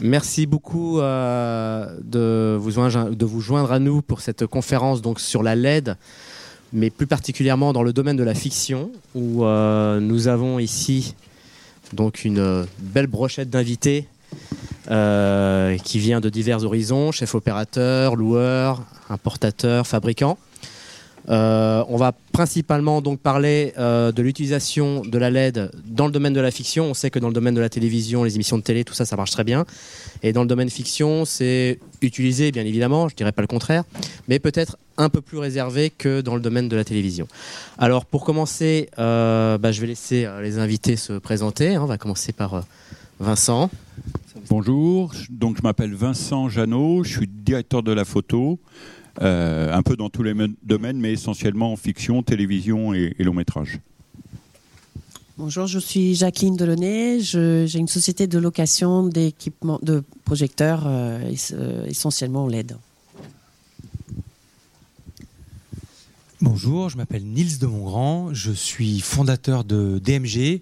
Merci beaucoup euh, de, vous joindre, à nous pour cette conférence sur la LED, mais plus particulièrement dans le domaine de la fiction, où euh, nous avons ici donc, une belle brochette d'invités euh, qui vient de divers horizons, chefs opérateurs, loueurs, importateurs, fabricants. Euh, on va principalement donc parler euh, de l'utilisation de la LED dans le domaine de la fiction. On sait que dans le domaine de la télévision, les émissions de télé, tout ça, ça marche très bien. Et dans le domaine fiction, c'est utilisé, bien évidemment, je dirais pas le contraire, mais peut-être un peu plus réservé que dans le domaine de la télévision. Alors, pour commencer, euh, bah, je vais laisser les invités se présenter. On va commencer par Vincent. Bonjour, donc je m'appelle Vincent Janot, je suis directeur de la photo. Euh, un peu dans tous les domaines, mais essentiellement en fiction, télévision et, long métrage. Bonjour, je suis Jacqueline Delaunay. J'ai une société de location d'équipements de projecteurs, euh, euh, essentiellement LED. Bonjour, je m'appelle Nils de Montgrand, je suis fondateur de DMG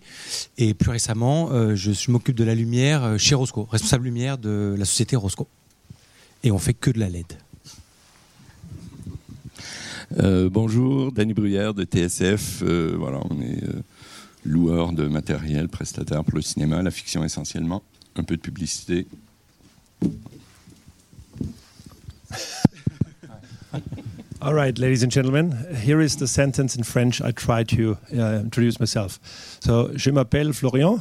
et plus récemment, je m'occupe de la lumière chez Rosco, responsable lumière de la société Rosco. Et on fait que de la LED. Euh, bonjour, Danny Bruyère de TSF. Euh, voilà, on est euh, loueur de matériel, prestataire pour le cinéma, la fiction essentiellement, un peu de publicité. All right, ladies and gentlemen, here is the sentence in French I try to uh, introduce myself. So, je m'appelle Florian.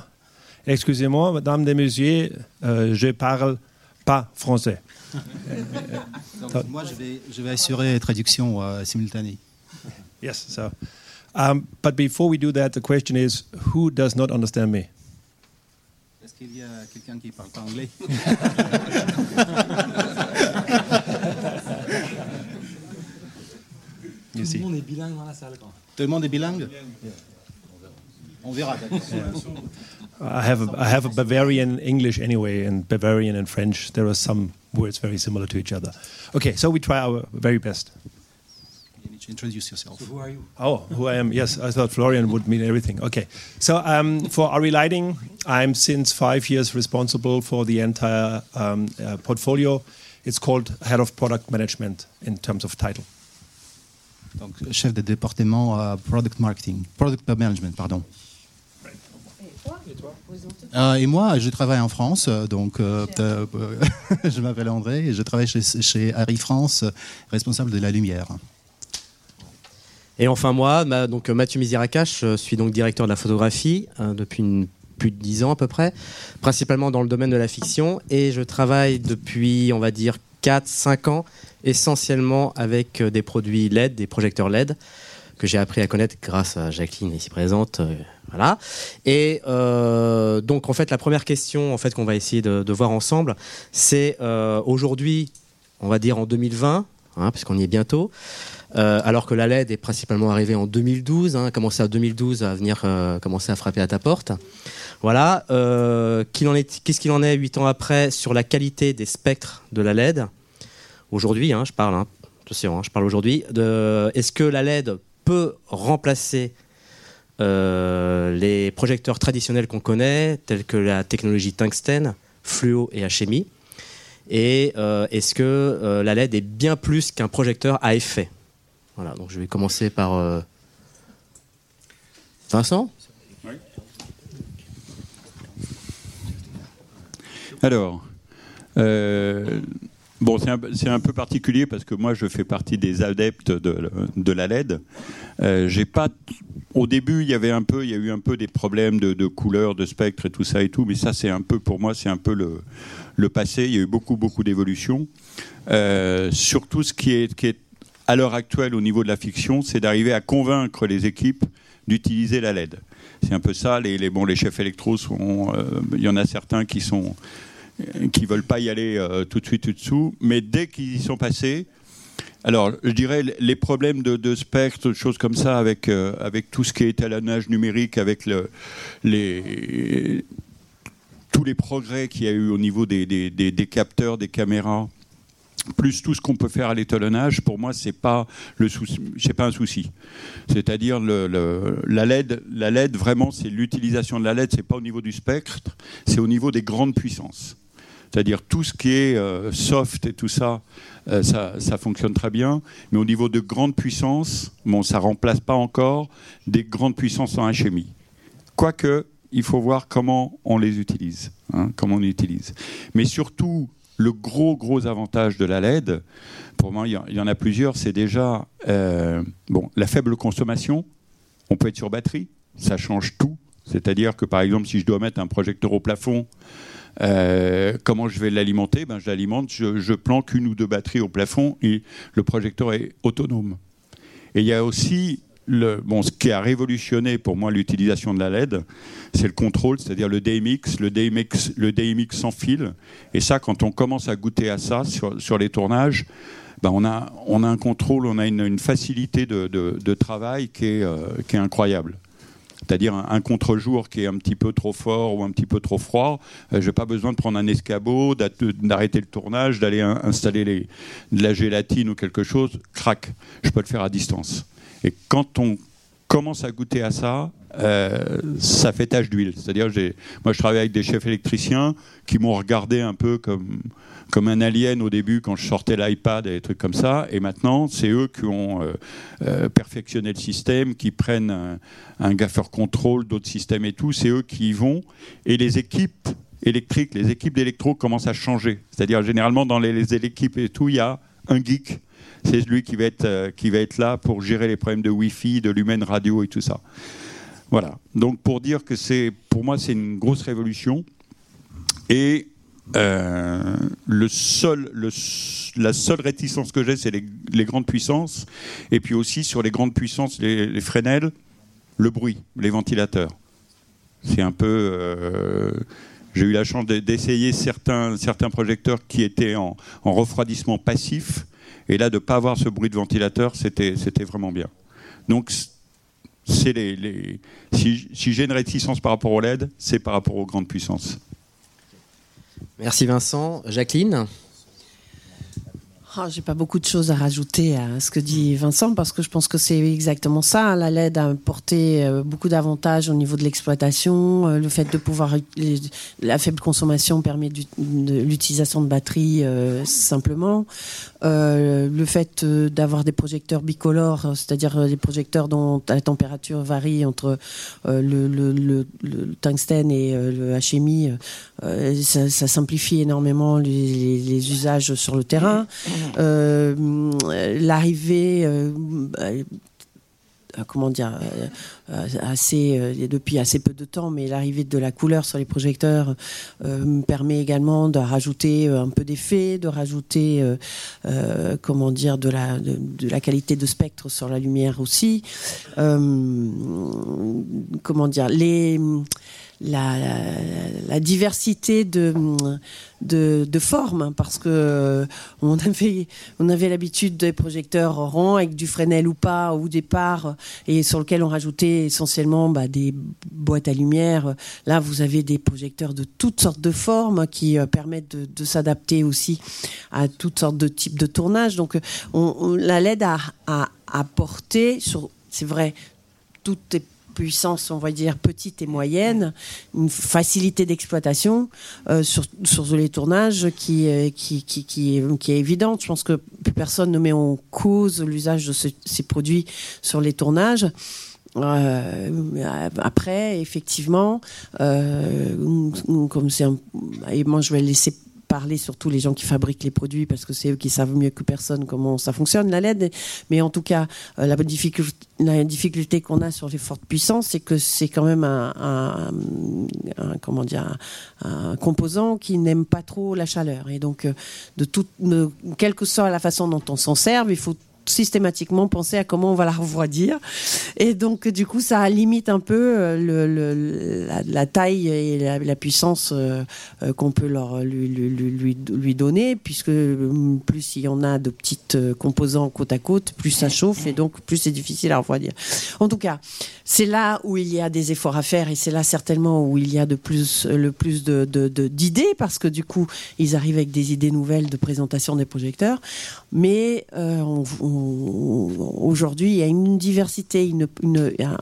Excusez-moi, mesdames et messieurs, je parle pas français. Donc, moi, je vais, je vais assurer traduction uh, simultanée. Yes. So, um, but before we do that, the question is, who does not understand me? Est-ce qu'il y a quelqu'un qui parle pas anglais? Tout le monde est bilingue dans la salle. Tout le monde est bilingue? On verra. I have a, I have a Bavarian English anyway, and Bavarian and French. There are some words very similar to each other. Okay, so we try our very best. You need to introduce yourself. So who are you? Oh, who I am? Yes, I thought Florian would mean everything. Okay, so um, for RE Lighting, I'm since five years responsible for the entire um, uh, portfolio. It's called Head of Product Management in terms of title. Donc, chef de département uh, Product Marketing, Product Management, pardon. Euh, et moi, je travaille en France, donc euh, euh, je m'appelle André et je travaille chez, chez Harry France, responsable de la lumière. Et enfin moi, donc Mathieu Mizirakash, je suis donc directeur de la photographie depuis plus de 10 ans à peu près, principalement dans le domaine de la fiction, et je travaille depuis, on va dire, 4-5 ans, essentiellement avec des produits LED, des projecteurs LED, que j'ai appris à connaître grâce à Jacqueline ici présente. Voilà. Et euh, donc en fait la première question en fait qu'on va essayer de, voir ensemble, c'est euh, aujourd'hui, on va dire en 2020, hein, puisqu'on y est bientôt. Euh, alors que la LED est principalement arrivée en 2012, hein, commencé à 2012 à venir commencer à frapper à ta porte. Voilà. Qu'est-ce qu'il en est huit ans après sur la qualité des spectres de la LED? Aujourd'hui, hein, je parle, attention, je parle aujourd'hui. Est-ce que la LED peut remplacer les projecteurs traditionnels qu'on connaît, tels que la technologie tungstène, fluo et HMI Et euh, est-ce que euh, la LED est bien plus qu'un projecteur à effet? Voilà, donc je vais commencer par Vincent. Alors, Bon, c'est un, peu particulier parce que moi, je fais partie des adeptes de, la LED. Euh, pas, au début, il y avait un peu, il y a eu un peu des problèmes de, couleurs, de spectre et tout ça et tout, mais ça, c'est un peu pour moi, c'est un peu le, passé. Il y a eu beaucoup, beaucoup d'évolutions. Euh, surtout, ce qui est, à l'heure actuelle au niveau de la fiction, c'est d'arriver à convaincre les équipes d'utiliser la LED. C'est un peu ça. Les, chefs électro euh, il y en a certains qui sont qui veulent pas y aller euh, tout de suite tout dessous, mais dès qu'ils y sont passés, alors je dirais les problèmes de, spectre, de choses comme ça, avec, euh, avec tout ce qui est étalonnage numérique, avec le, les, tous les progrès qu'il y a eu au niveau des, des, capteurs, des caméras, plus tout ce qu'on peut faire à l'étalonnage, pour moi, c'est pas pas un souci. C'est-à-dire la LED, la LED vraiment, c'est l'utilisation de la LED, c'est pas au niveau du spectre, c'est au niveau des grandes puissances. C'est-à-dire tout ce qui est euh, soft et tout ça, euh, ça, ça, fonctionne très bien. Mais au niveau de grande puissance, bon, ça remplace pas encore des grandes puissances en HMI. Quoique, il faut voir comment on les utilise. Hein, on utilise. Mais surtout, le gros, gros avantage de la LED, pour moi, il y en a plusieurs, c'est déjà euh, la faible consommation. On peut être sur batterie, ça change tout. C'est-à-dire que, par exemple, si je dois mettre un projecteur au plafond, euh, comment je vais l'alimenter? Ben, Je l'alimente, je, je planque une ou deux batteries au plafond et le projecteur est autonome. Et il y a aussi ce qui a révolutionné pour moi l'utilisation de la LED, c'est le contrôle, c'est-à-dire le DMX, le DMX, le DMX sans fil. Et ça, quand on commence à goûter à ça sur, les tournages, ben on, a, un contrôle, on a une, facilité de, travail qui est, euh, qui est incroyable. C'est-à-dire un, contre-jour qui est un petit peu trop fort ou un petit peu trop froid, euh, je n'ai pas besoin de prendre un escabeau, d'arrêter le tournage, d'aller installer de la gélatine ou quelque chose, crac, je peux le faire à distance. Et quand on commence à goûter à ça, euh, ça fait tache d'huile. C'est-à-dire, moi, je travaille avec des chefs électriciens qui m'ont regardé un peu comme, comme un alien au début quand je sortais l'iPad et des trucs comme ça. Et maintenant, c'est eux qui ont euh, euh, perfectionné le système, qui prennent un, un gaffer control, d'autres systèmes et tout. C'est eux qui y vont. Et les équipes électriques, les équipes d'électro commencent à changer. C'est-à-dire, généralement, dans les, les équipes et tout, il y a un geek c'est lui qui va, être, euh, qui va être là pour gérer les problèmes de Wi-Fi, de l'humaine radio et tout ça. Voilà. Donc pour dire que c'est, pour moi, c'est une grosse révolution. Et euh, la seule réticence que j'ai, c'est les, grandes puissances. Et puis aussi sur les grandes puissances, les, Fresnel, le bruit, les ventilateurs. C'est un peu. Euh, j'ai eu la chance d'essayer certains, projecteurs qui étaient en, en refroidissement passif et là, de ne pas avoir ce bruit de ventilateur, c'était vraiment bien. Donc, c'est les, si, si j'ai une réticence par rapport au LED, c'est par rapport aux grandes puissances. Merci Vincent. Jacqueline? Oh, J'ai pas beaucoup de choses à rajouter à ce que dit Vincent parce que je pense que c'est exactement ça. La LED a apporté euh, beaucoup d'avantages au niveau de l'exploitation. Euh, le fait de pouvoir la faible consommation permet l'utilisation de batteries euh, simplement. Le fait d'avoir des projecteurs bicolores, c'est-à-dire des projecteurs dont la température varie entre le, tungstène et le HMI, ça, simplifie énormément les, les, usages sur le terrain. Euh, l'arrivée euh, euh, comment dire, assez, depuis assez peu de temps, mais l'arrivée de la couleur sur les projecteurs permet également de rajouter un peu d'effet, de rajouter, comment dire, de la, de, la qualité de spectre sur la lumière aussi. comment dire, les la, la, diversité de, de, formes, parce que euh, on avait, on avait l'habitude des projecteurs ronds avec du Fresnel ou pas au départ, et sur lequel on rajoutait essentiellement bah, des boîtes à lumière. Là, vous avez des projecteurs de toutes sortes de formes qui euh, permettent de, s'adapter aussi à toutes sortes de types de tournage. Donc, on, on, la LED a, a apporté, c'est vrai, tout est puissance, on va dire, petite et moyenne, une facilité d'exploitation euh, sur, sur les tournages qui, qui, qui, qui, qui, est évidente. Je pense que personne ne met en cause l'usage de ce, ces produits sur les tournages. Euh, après, effectivement, euh, comme c'est et moi je vais laisser parler surtout les gens qui fabriquent les produits parce que c'est eux qui savent mieux que personne comment ça fonctionne la LED. Mais en tout cas, euh, la difficulté, qu'on a sur les fortes puissances, c'est que c'est quand même un, comment dire un, composant qui n'aime pas trop la chaleur et donc euh, de toute, quelle que soit la façon dont on s'en serve, il faut systématiquement penser à comment on va la refroidir. Et donc, du coup, ça limite un peu euh, le, le, la, taille et la, puissance euh, euh, qu'on peut leur, lui, lui, lui, lui, donner, puisque plus il y en a de petites composants côte à côte, plus ça chauffe et donc plus c'est difficile à refroidir. En tout cas, c'est là où il y a des efforts à faire et c'est là certainement où il y a de plus, le plus de, de, de, d'idées parce que du coup, ils arrivent avec des idées nouvelles de présentation des projecteurs. Mais aujourd'hui, il y a une diversité, une,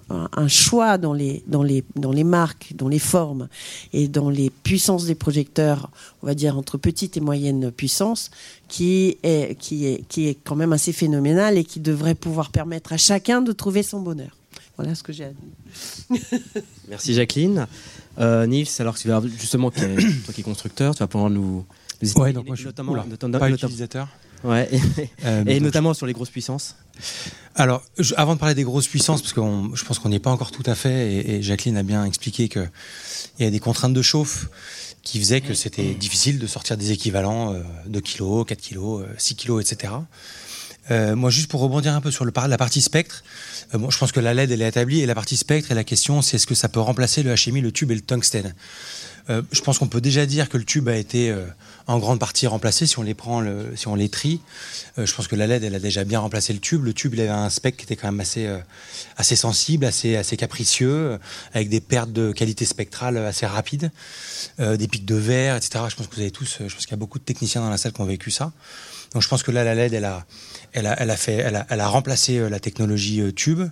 un, choix dans les, dans, les, dans les marques, dans les formes et dans les puissances des projecteurs, on va dire entre petite et moyenne puissance, qui est, qui est, qui est quand même assez phénoménal et qui devrait pouvoir permettre à chacun de trouver son bonheur. Voilà ce que j'ai à dire. Merci Jacqueline. Euh, Nils, alors que tu vas justement, toi qui es constructeur, tu vas pouvoir nous, nous ouais, donc moi, je notamment, notamment, pas utilisateur. Ouais, euh, et, notamment sur les grosses puissances. Alors, avant de parler des grosses puissances, parce que je pense qu'on n'y est pas encore tout à fait, et, Jacqueline a bien expliqué qu'il y a des contraintes de chauffe qui faisaient que c'était difficile de sortir des équivalents euh, de kilos, 4 kilos, 6 kilos, etc. Euh, moi, juste pour rebondir un peu sur le, la partie spectre, bon, je pense que la LED, elle est établie, et la partie spectre, et la question, c'est est-ce que ça peut remplacer le HMI, le tube et le tungstène? Euh, je pense qu'on peut déjà dire que le tube a été euh, en grande partie remplacé si on les prend, le, si on les trie. Euh, je pense que la LED, elle a déjà bien remplacé le tube. Le tube, il avait un spectre qui était quand même assez, assez sensible, assez, assez capricieux, avec des pertes de qualité spectrale assez rapides, des pics de verre, etc. Je pense que vous avez tous, je pense qu'il y a beaucoup de techniciens dans la salle qui ont vécu ça. Donc je pense que là, la LED, elle a, elle a, elle a, fait, elle a, elle a remplacé la technologie tube.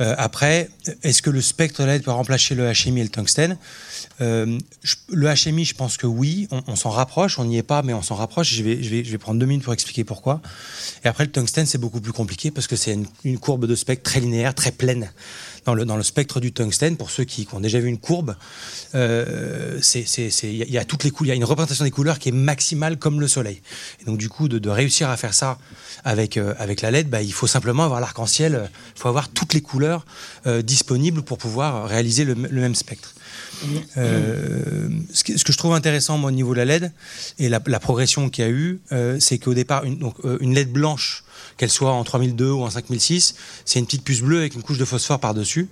Euh, après, est-ce que le spectre LED peut remplacer le HMI et le tungstène? Euh, Le HMI, je pense que oui, on, s'en rapproche, on n'y est pas, mais on s'en rapproche. Je vais, je, vais, je vais prendre deux minutes pour expliquer pourquoi. Et après, le tungstène, c'est beaucoup plus compliqué parce que c'est une, courbe de spectre très linéaire, très pleine. Dans le, dans le, spectre du tungstène, pour ceux qui, ont déjà vu une courbe, euh, il y, a il y a une représentation des couleurs qui est maximale comme le soleil. Et donc du coup, de, réussir à faire ça avec, euh, avec la LED, bah, il faut simplement avoir l'arc-en-ciel, il faut avoir toutes les couleurs euh, disponibles pour pouvoir réaliser le, même spectre. Ce, que, je trouve intéressant au niveau de la LED et la, progression qu'il y a eu, c'est qu'au départ, une LED blanche, qu'elle soit en 3002 ou en 5006, c'est une petite puce bleue avec une couche de phosphore par-dessus.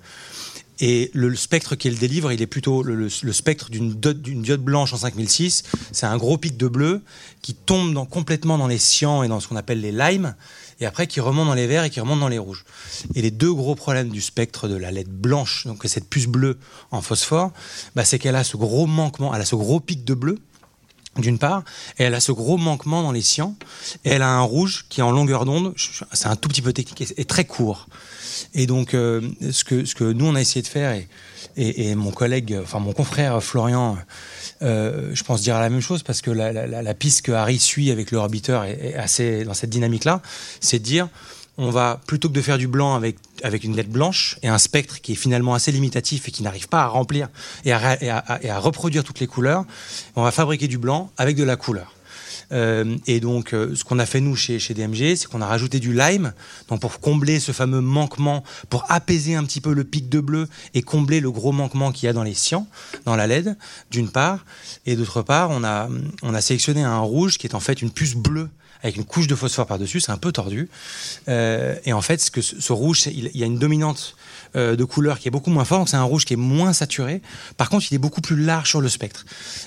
Et le, spectre qu'elle délivre, il est plutôt le, spectre d'une diode, blanche en 5006. C'est un gros pic de bleu qui tombe complètement dans les cyans et dans ce qu'on appelle les limes, et après qui remonte dans les verts et qui remonte dans les rouges. Et les deux gros problèmes du spectre de la LED blanche, donc cette puce bleue en phosphore, bah, c'est qu'elle a ce gros manquement, elle a ce gros pic de bleu d'une part, et elle a ce gros manquement dans les cyans, et elle a un rouge qui est en longueur d'onde, c'est un tout petit peu technique, et très court. Et donc, euh, ce, que, ce que nous, on a essayé de faire, et, et, mon collègue, enfin mon confrère Florian, euh, je pense dire la même chose, parce que la, la, piste que Harry suit avec le orbiteur est, assez dans cette dynamique-là, c'est de dire, on va, plutôt que de faire du blanc avec, avec une lettre blanche et un spectre qui est finalement assez limitatif et qui n'arrive pas à remplir et à, à reproduire toutes les couleurs, on va fabriquer du blanc avec de la couleur. Euh, et donc, euh, ce qu'on a fait nous chez, chez DMG, c'est qu'on a rajouté du lime, donc pour combler ce fameux manquement, pour apaiser un petit peu le pic de bleu et combler le gros manquement qu'il y a dans les cyans, dans la LED, d'une part, et d'autre part, on a, on a sélectionné un rouge qui est en fait une puce bleue avec une couche de phosphore par-dessus, c'est un peu tordu. Euh, et en fait, ce, rouge, il, y a une dominante euh, de couleur qui est beaucoup moins forte, c'est un rouge qui est moins saturé. Par contre, il est beaucoup plus large sur le spectre.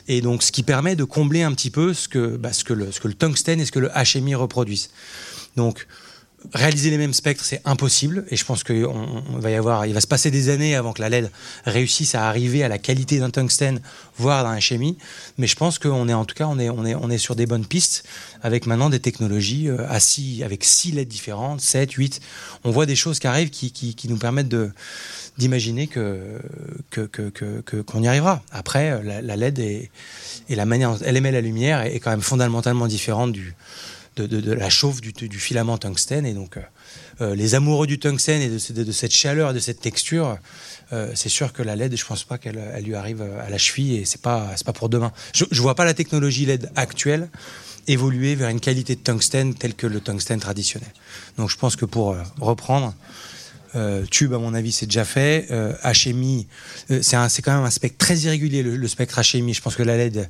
Et donc, ce qui permet de combler un petit peu ce que, bah, que, le, ce que le tungstène et ce que le HMI reproduisent. Donc, réaliser les mêmes spectres, c'est impossible. Et je pense qu'il va y avoir, il va se passer des années avant que la LED réussisse à arriver à la qualité d'un tungstène, voire d'un HMI. Mais je pense qu'on est, en tout cas, on est, on est, on est sur des bonnes pistes avec maintenant des technologies euh, avec 6 LED différentes, 7, 8. On voit des choses qui arrivent qui, nous permettent d'imaginer que, qu'on y arrivera. Après, la, LED et la manière dont elle émet la lumière est quand même fondamentalement différente du, de, la chauffe du, filament tungstène. Et donc, euh, euh, les amoureux du tungstène et de, cette chaleur et de cette texture, euh, c'est sûr que la LED, je pense pas qu'elle lui arrive à la cheville et c'est pas, pas pour demain. Je, ne vois pas la technologie LED actuelle évoluer vers une qualité de tungstène telle que le tungstène traditionnel. Donc, je pense que pour reprendre, tube, à mon avis, c'est déjà fait. HMI, c'est quand même un spectre très irrégulier, le, spectre HMI. Je pense que la LED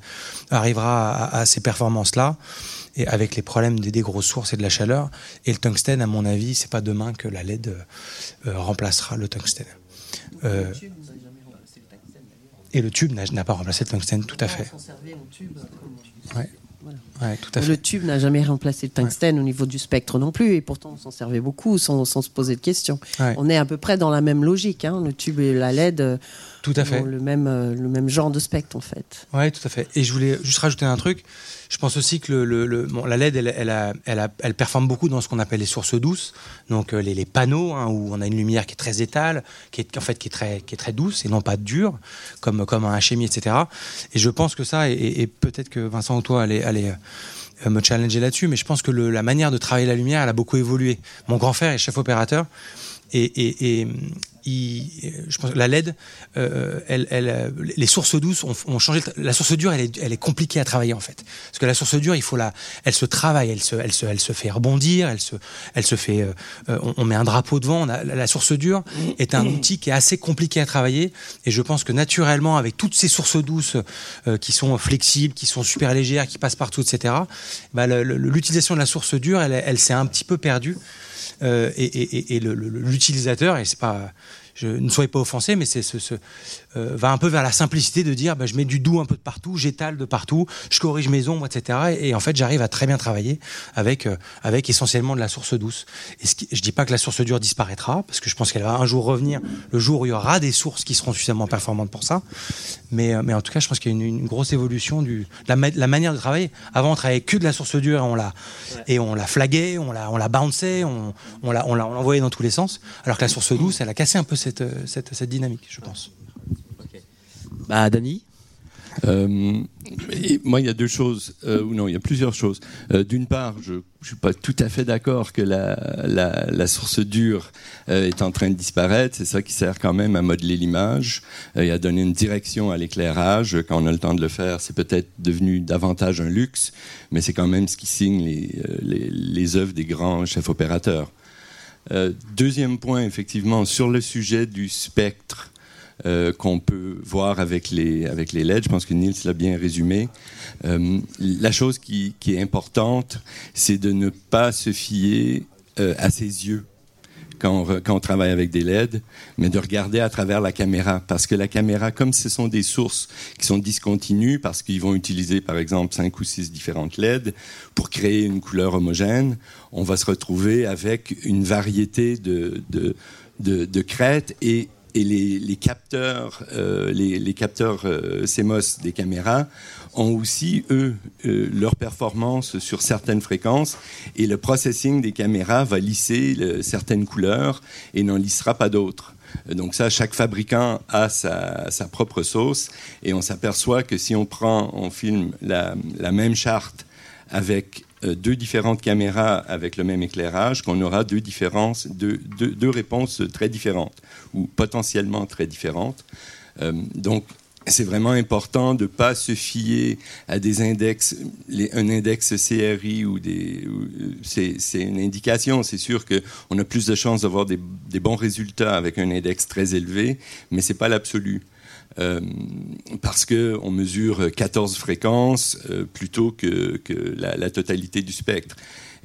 arrivera à ces performances-là et avec les problèmes des, grosses sources et de la chaleur. Et le tungstène, à mon avis, c'est pas demain que la LED euh, remplacera le tungstène. Euh, et le tube n'a pas remplacé le tungstène, tout à fait. Le tube n'a jamais remplacé le tungstène au niveau du spectre non plus, et pourtant on s'en servait beaucoup sans, se poser de questions. On est à peu près dans la même logique. Hein. Le tube et la LED, Tout à fait. Le même, euh, le même genre de spectre, en fait. Oui, tout à fait. Et je voulais juste rajouter un truc. Je pense aussi que le, le, bon, la LED, elle, elle, a, elle, a, elle, performe beaucoup dans ce qu'on appelle les sources douces, donc euh, les, les, panneaux hein, où on a une lumière qui est très étale, qui est en fait qui est très, qui est très douce et non pas dure, comme comme un HMI, etc. Et je pense que ça, et, et peut-être que Vincent ou toi allez, allez euh, me challenger là-dessus, mais je pense que le, la manière de travailler la lumière, elle a beaucoup évolué. Mon grand frère est chef opérateur et, et, et je pense la LED, euh, elle, les sources douces ont, changé. La source dure, elle est, compliquée à travailler en fait, parce que la source dure, il faut la, elle se travaille, elle se, fait rebondir, elle se, fait. Euh, on, met un drapeau devant. La source dure est un outil qui est assez compliqué à travailler, et je pense que naturellement, avec toutes ces sources douces euh, qui sont flexibles, qui sont super légères, qui passent partout, etc. Bah, l'utilisation de la source dure, elle, s'est un petit peu perdue. Euh, et, et, et l'utilisateur, et c'est pas je, ne soyez pas offensés, mais c'est ce, ce euh, va un peu vers la simplicité de dire bah, je mets du doux un peu de partout, j'étale de partout, je corrige mes ombres, etc. Et, et en fait, j'arrive à très bien travailler avec, euh, avec essentiellement de la source douce. Et ce qui, je dis pas que la source dure disparaîtra, parce que je pense qu'elle va un jour revenir, le jour où il y aura des sources qui seront suffisamment performantes pour ça. Mais, euh, mais en tout cas, je pense qu'il y a une, une, grosse évolution du la, la, manière de travailler. Avant, on travaillait que de la source dure et on la, ouais. et on la flaguait, on la, on la bounçait, on, on la, on l'envoyait dans tous les sens. Alors que la source douce, elle a cassé un peu cette, cette, cette dynamique, je pense. Okay. Bah, Dani euh, moi, il y a deux choses, euh, ou non, il y a plusieurs choses. Euh, D'une part, je ne suis pas tout à fait d'accord que la, la, la, source dure euh, est en train de disparaître. C'est ça qui sert quand même à modeler l'image et à donner une direction à l'éclairage. Quand on a le temps de le faire, c'est peut-être devenu davantage un luxe, mais c'est quand même ce qui signe les, les, les œuvres des grands chefs opérateurs. Euh, deuxième point, effectivement, sur le sujet du spectre euh, qu'on peut voir avec les, LED, je pense que Niels l'a bien résumé. Euh, la chose qui, qui est importante, c'est de ne pas se fier à ses yeux. Quand on, travaille avec des LED, mais de regarder à travers la caméra. Parce que la caméra, comme ce sont des sources qui sont discontinues, parce qu'ils vont utiliser par exemple cinq ou six différentes LED pour créer une couleur homogène, on va se retrouver avec une variété de, de crêtes et et les, capteurs, euh, les, capteurs euh, CMOS des caméras ont aussi, eux, euh, leur performance sur certaines fréquences et le processing des caméras va lisser certaines couleurs et n'en lissera pas d'autres. Donc ça, chaque fabricant a sa, propre sauce et on s'aperçoit que si on prend, on filme la, même charte avec euh, deux différentes caméras avec le même éclairage, qu'on aura deux, différences, deux, deux, réponses très différentes ou potentiellement très différentes. Euh, donc, c'est vraiment important de ne pas se fier à des index, un index CRI ou des. C'est une indication. C'est sûr qu'on a plus de chances d'avoir des, des, bons résultats avec un index très élevé, mais ce n'est pas l'absolu. Euh, parce qu'on mesure 14 fréquences euh, plutôt que, la, totalité du spectre.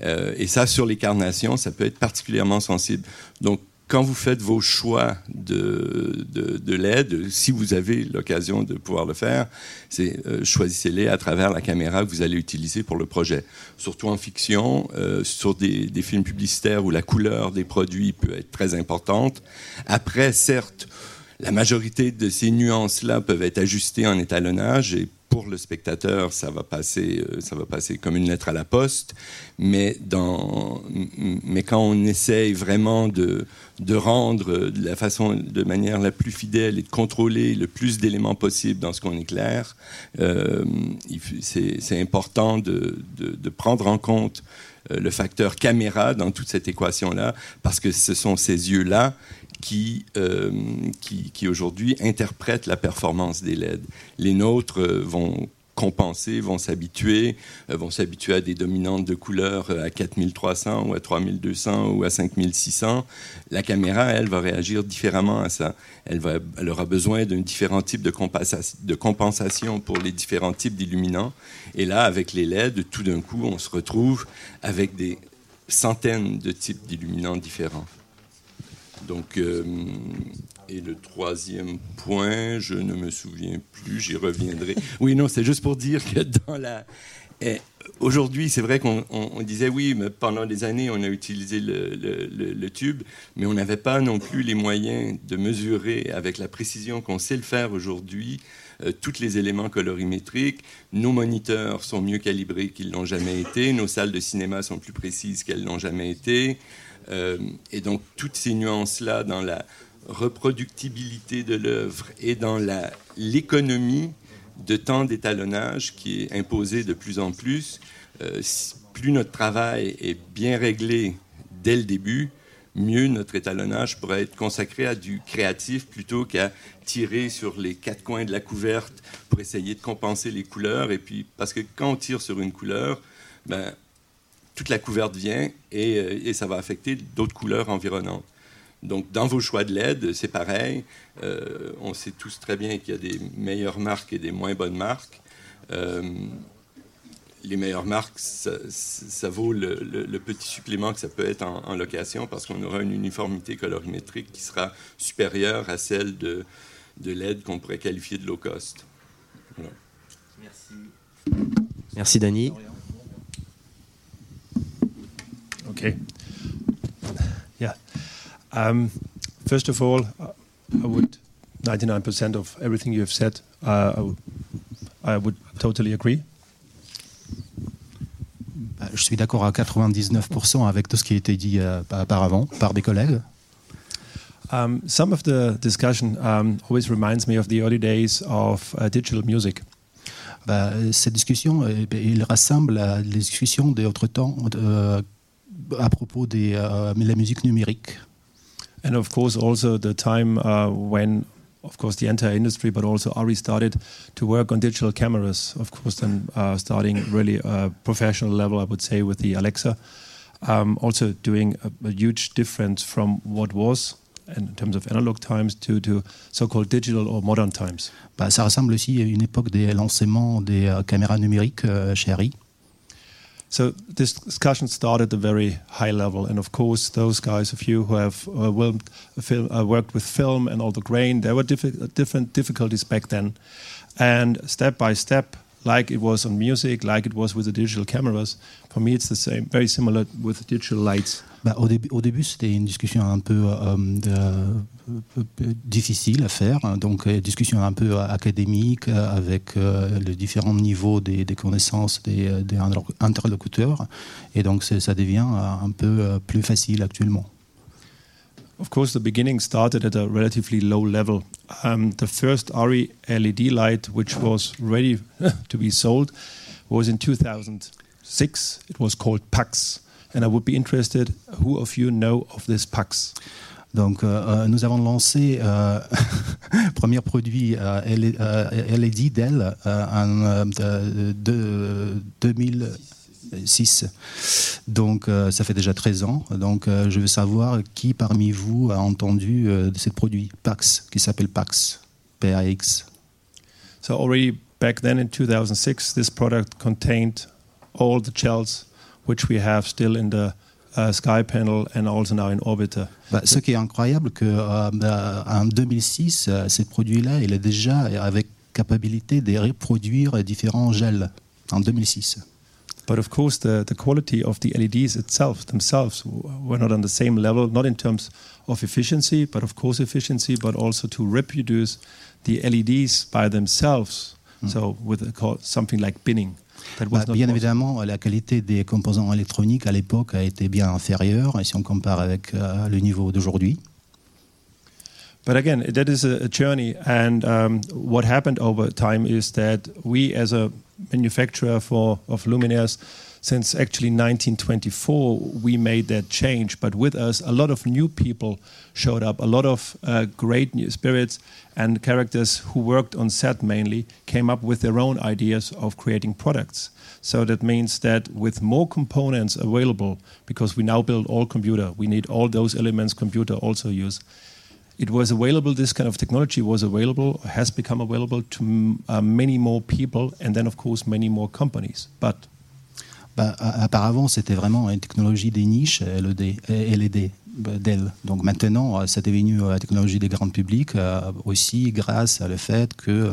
Euh, et ça, sur les carnations, ça peut être particulièrement sensible. Donc, quand vous faites vos choix de, de, de l'aide, si vous avez l'occasion de pouvoir le faire, c'est choisissez-les à travers la caméra que vous allez utiliser pour le projet. Surtout en fiction, sur des, des, films publicitaires où la couleur des produits peut être très importante. Après, certes, la majorité de ces nuances-là peuvent être ajustées en étalonnage et pour le spectateur, ça va passer, ça va passer comme une lettre à la poste. Mais, quand on essaye vraiment de, rendre de la façon, de manière la plus fidèle et de contrôler le plus d'éléments possible dans ce qu'on éclaire, euh, c'est important de, prendre en compte le facteur caméra dans toute cette équation-là, parce que ce sont ces yeux-là qui, euh, qui, qui aujourd'hui interprètent la performance des LED. Les nôtres euh, vont compenser, vont s'habituer, euh, vont s'habituer à des dominantes de couleurs à 4300 ou à 3200 ou à 5600. La caméra, elle, va réagir différemment à ça. Elle, aura besoin d'un différent type de, compensation, de compensation pour les différents types d'illuminants. Et là, avec les LED, tout d'un coup, on se retrouve avec des centaines de types d'illuminants différents. Donc, euh, et le troisième point, je ne me souviens plus, j'y reviendrai. Oui, non, c'est juste pour dire que dans la Et aujourd'hui, c'est vrai qu'on on- on disait oui, mais pendant des années, on a utilisé le tube, mais on n'avait pas non plus les moyens de mesurer avec la précision qu'on sait le faire aujourd'hui euh, tous les éléments colorimétriques. Nos moniteurs sont mieux calibrés qu'ils l'ont jamais été. Nos salles de cinéma sont plus précises qu'elles l'ont jamais été. Euh, et donc, toutes ces nuances-là dans la reproductibilité de l'œuvre et dans l'économie de temps d'étalonnage qui est imposée de plus en plus, euh, plus notre travail est bien réglé dès le début, mieux notre étalonnage pourrait être consacré à du créatif plutôt qu'à tirer sur les quatre coins de la couverte pour essayer de compenser les couleurs. Et puis, parce que quand on tire sur une couleur, ben, toute la couverte vient et, euh, et ça va affecter d'autres couleurs environnantes. Donc, dans vos choix de LED, c'est pareil. Euh, on sait tous très bien qu'il y a des meilleures marques et des moins bonnes marques. Euh, les meilleures marques, ça, ça vaut le, le- le petit supplément que ça peut être en, en location parce qu'on aura une uniformité colorimétrique qui sera supérieure à celle de, de LED qu'on pourrait qualifier de low cost. Voilà. Merci Dani. Okay. Yeah. Um, first of all, I would 99% of everything you have said, uh, I would totally agree. Bah, Je suis d'accord à 99% avec tout ce qui a été dit euh, auparavant par mes collègues. Um, some of the discussion um, always reminds me of the early days of uh, digital music. Bah, cette discussion, euh, bah, il rassemble la les discussions d'autres temps euh, à propos de la musique numérique. And of course, also the time uh, when, of course, the entire industry, but also Ari started to work on digital cameras. Of course, then uh, starting really uh, professional level, I would say, with the Alexa. Um, also doing a, a huge difference from what was in terms of analog times to, to so-called digital or modern times. Bah, ça ressemble aussi à une époque des lancements des euh, caméras numériques euh, chez Harry. So this discussion started at a very high level, and of course, those guys of you who have uh, well, film, uh, worked with film and all the grain, there were diffi- different difficulties back then, and step by step, like it was on music, like it was with the digital cameras. For me, it's the same, very similar with digital lights. Bah, au, début, au début, c'était une discussion un peu euh, de- euh, difficile à faire, donc euh, discussion un peu académique euh, avec euh, les différents niveaux des, des connaissances des, des interlocuteurs, et donc ça devient un peu plus facile actuellement. Of course, the beginning started at a relatively low level. Um, the first RE LED light, which was ready to be sold, was in 2006. It was called Pax. And I would be interested who of you know of this Pax? Donc, euh, euh, nous avons lancé euh, premier produit euh, L- euh, LED Dell euh, en de- de- 2006. Donc, ça fait déjà 13 ans. Donc, je veux savoir qui parmi vous a entendu de ce produit PAX, qui s'appelle PAX, PAX. So already back then in 2006, this product contained all the gels which we have still in the uh, Sky panel and also now in Orbiter. Bah, ce qui est incroyable, que euh, en 2006, euh, ce produit-là, il est déjà avec capacité de reproduire différents gels en 2006. But of course, the, the quality of the LEDs itself themselves were not on the same level, not in terms of efficiency, but of course efficiency, but also to reproduce the LEDs by themselves. So with a, call, something like binning. Bah, bien évidemment, la qualité des composants électroniques à l'époque a été bien inférieure si on compare avec euh, le niveau d'aujourd'hui. But again, that is a, a journey, and um, what happened over time is that we, as a manufacturer for of luminaires, since actually 1924, we made that change. But with us, a lot of new people showed up. A lot of uh, great new spirits and characters who worked on set mainly came up with their own ideas of creating products. So that means that with more components available, because we now build all computer, we need all those elements computer also use it was available this kind of technology was available has become available to uh, many more people and then of course many more companies but Bah, a- auparavant, c'était vraiment une technologie des niches LED. LED. D'elle. Donc maintenant, c'est devenu la technologie des grands publics aussi grâce à le fait que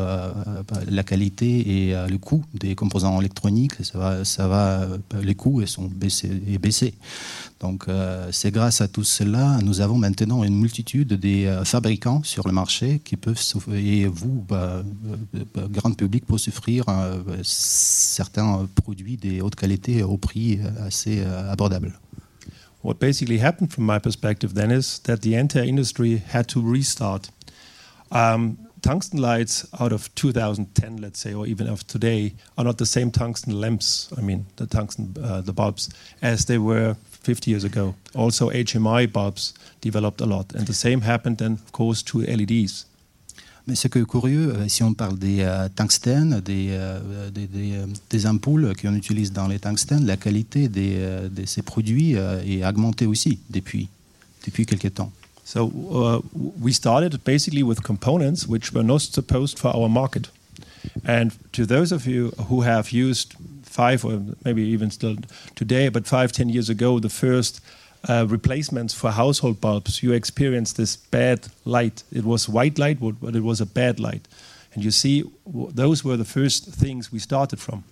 la qualité et le coût des composants électroniques, ça va, les coûts sont baissés, et baissés. Donc c'est grâce à tout cela, nous avons maintenant une multitude des fabricants sur le marché qui peuvent, et vous, bah, grand public, pour s'offrir certains produits de haute qualité au prix assez abordable. What basically happened from my perspective then is that the entire industry had to restart. Um, tungsten lights out of 2010, let's say, or even of today, are not the same tungsten lamps. I mean, the tungsten, uh, the bulbs, as they were 50 years ago. Also, HMI bulbs developed a lot, and the same happened then, of course, to LEDs. Mais ce qui est curieux, euh, si on parle des euh, tungstènes, des, euh, des, des, des, ampoules qu'on utilise dans les tungstènes, la qualité de ces produits est augmentée aussi depuis, depuis quelques temps. So uh, we started basically with components which were not supposed for our market. And to those of you who have used five or maybe even still today, but five, ten years ago, the first uh, replacements for household bulbs, you experience this bad light. It was white light, but it was a bad light. And you see, those were the first things we started from.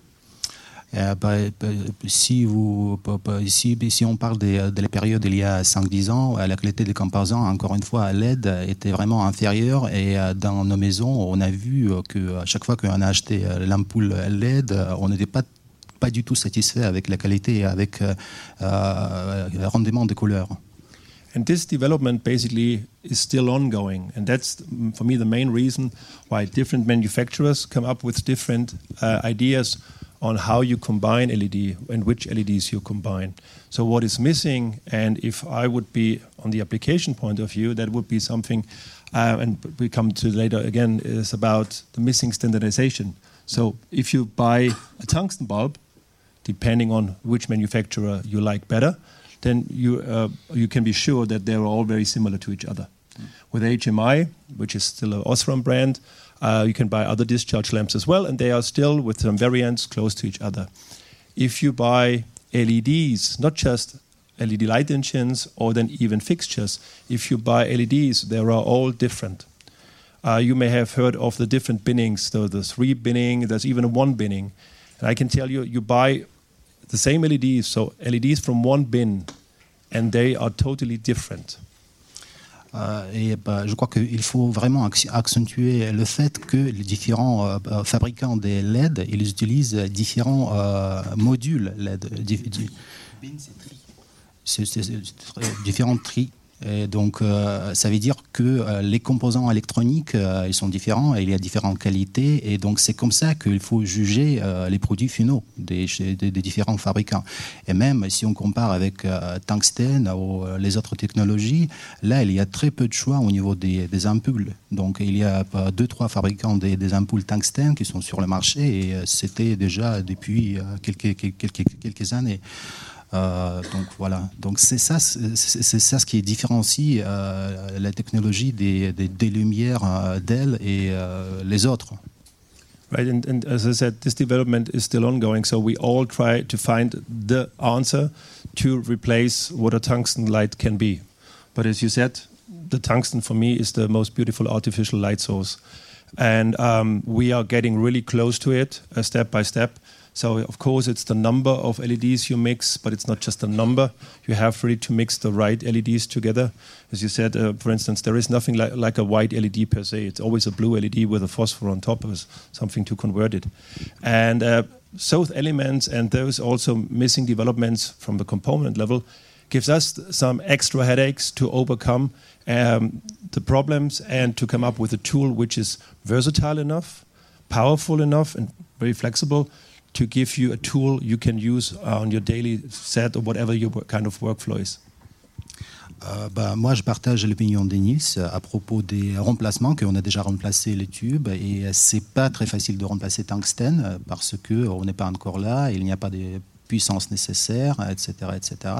Euh, bah, bah, si, vous, bah, si, si, on parle de, de la période il y a 5-10 ans, la qualité des composants, encore une fois, à LED était vraiment inférieure. Et euh, dans nos maisons, on a vu que à chaque fois qu'on a acheté euh, l'ampoule LED, on n'était pas pas du tout satisfait avec la qualité et avec euh, euh, le rendement des couleurs. And this development basically is still ongoing. And that's, for me, the main reason why different manufacturers come up with different uh, ideas on how you combine LED and which LEDs you combine. So, what is missing, and if I would be on the application point of view, that would be something, uh, and we come to later again, is about the missing standardization. So, if you buy a tungsten bulb, depending on which manufacturer you like better, then you, uh, you can be sure that they're all very similar to each other. Mm. With HMI, which is still an Osram brand, uh, you can buy other discharge lamps as well, and they are still, with some variants, close to each other. If you buy LEDs, not just LED light engines or then even fixtures, if you buy LEDs, they are all different. Uh, you may have heard of the different binnings. So the three binning, there's even a one binning. And I can tell you, you buy the same LEDs, so LEDs from one bin, and they are totally different. Euh, et bah, je crois qu'il faut vraiment accentuer le fait que les différents euh, fabricants des LED, ils utilisent différents euh, modules LED. C'est différents tri. Donc, euh, ça veut dire que euh, les composants électroniques, euh, ils sont différents et il y a différentes qualités. Et donc, c'est comme ça qu'il faut juger les produits finaux des, différents fabricants. Et même si on compare avec tungstène ou les autres technologies, là, il y a très peu de choix au niveau des, des ampoules. Donc, il y a deux, trois fabricants des, ampoules tungstène qui sont sur le marché et c'était déjà depuis quelques années. Euh, donc voilà, donc c'est ça, c'est ça ce qui différencie euh, la technologie des, des, des lumières euh, d'elle et euh, les autres. Right, and, and as I said, this development is still ongoing, so we all try to find the answer to replace what a tungsten light can be. But as you said, the tungsten for me is the most beautiful artificial light source. And um, we are getting really close to it, uh, step by step. So of course it's the number of LEDs you mix, but it's not just a number. You have really to mix the right LEDs together. As you said, uh, for instance, there is nothing like, like a white LED per se. It's always a blue LED with a phosphor on top as something to convert it. And uh, those elements and those also missing developments from the component level gives us some extra headaches to overcome um, the problems and to come up with a tool which is versatile enough, powerful enough, and very flexible to give you a tool you can use on your daily set or whatever your kind of workflow is. Euh, bah, moi, je partage l'opinion d'Enis à propos des remplacements, qu'on a déjà remplacé les tubes, et c'est pas très facile de remplacer tungstène parce qu'on n'est pas encore là, il n'y a pas de puissance nécessaire, etc. etc.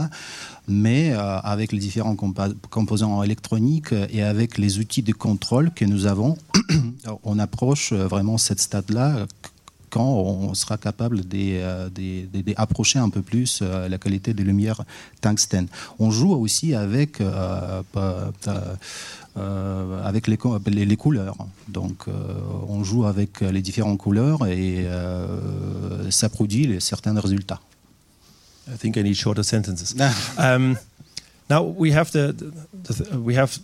Mais euh, avec les différents composants électroniques et avec les outils de contrôle que nous avons, on approche vraiment cette stade-là quand on sera capable d'approcher un peu plus la qualité des lumières tungstène. On joue aussi avec euh, avec les, les, les, couleurs. Donc, euh, on joue avec les différentes couleurs et euh, ça produit certains résultats. I think I need shorter sentences. um, now we have the, the, the, we have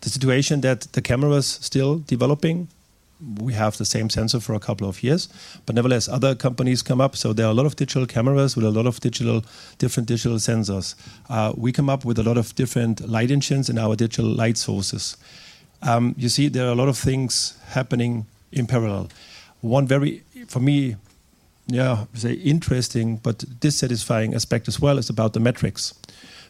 the situation that the cameras still developing we have the same sensor for a couple of years, but nevertheless, other companies come up. So there are a lot of digital cameras with a lot of digital, different digital sensors. Uh, we come up with a lot of different light engines in our digital light sources. Um, you see, there are a lot of things happening in parallel. One very, for me, yeah, say interesting but dissatisfying aspect as well is about the metrics.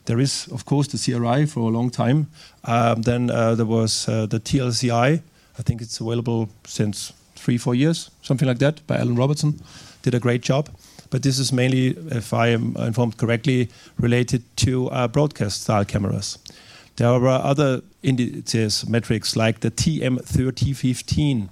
There is, of course, the CRI for a long time. Um, then uh, there was uh, the TLCI I think it's available since three, four years, something like that, by Alan Robertson. Did a great job. But this is mainly, if I am informed correctly, related to uh, broadcast style cameras. There are other indices, metrics like the TM3015.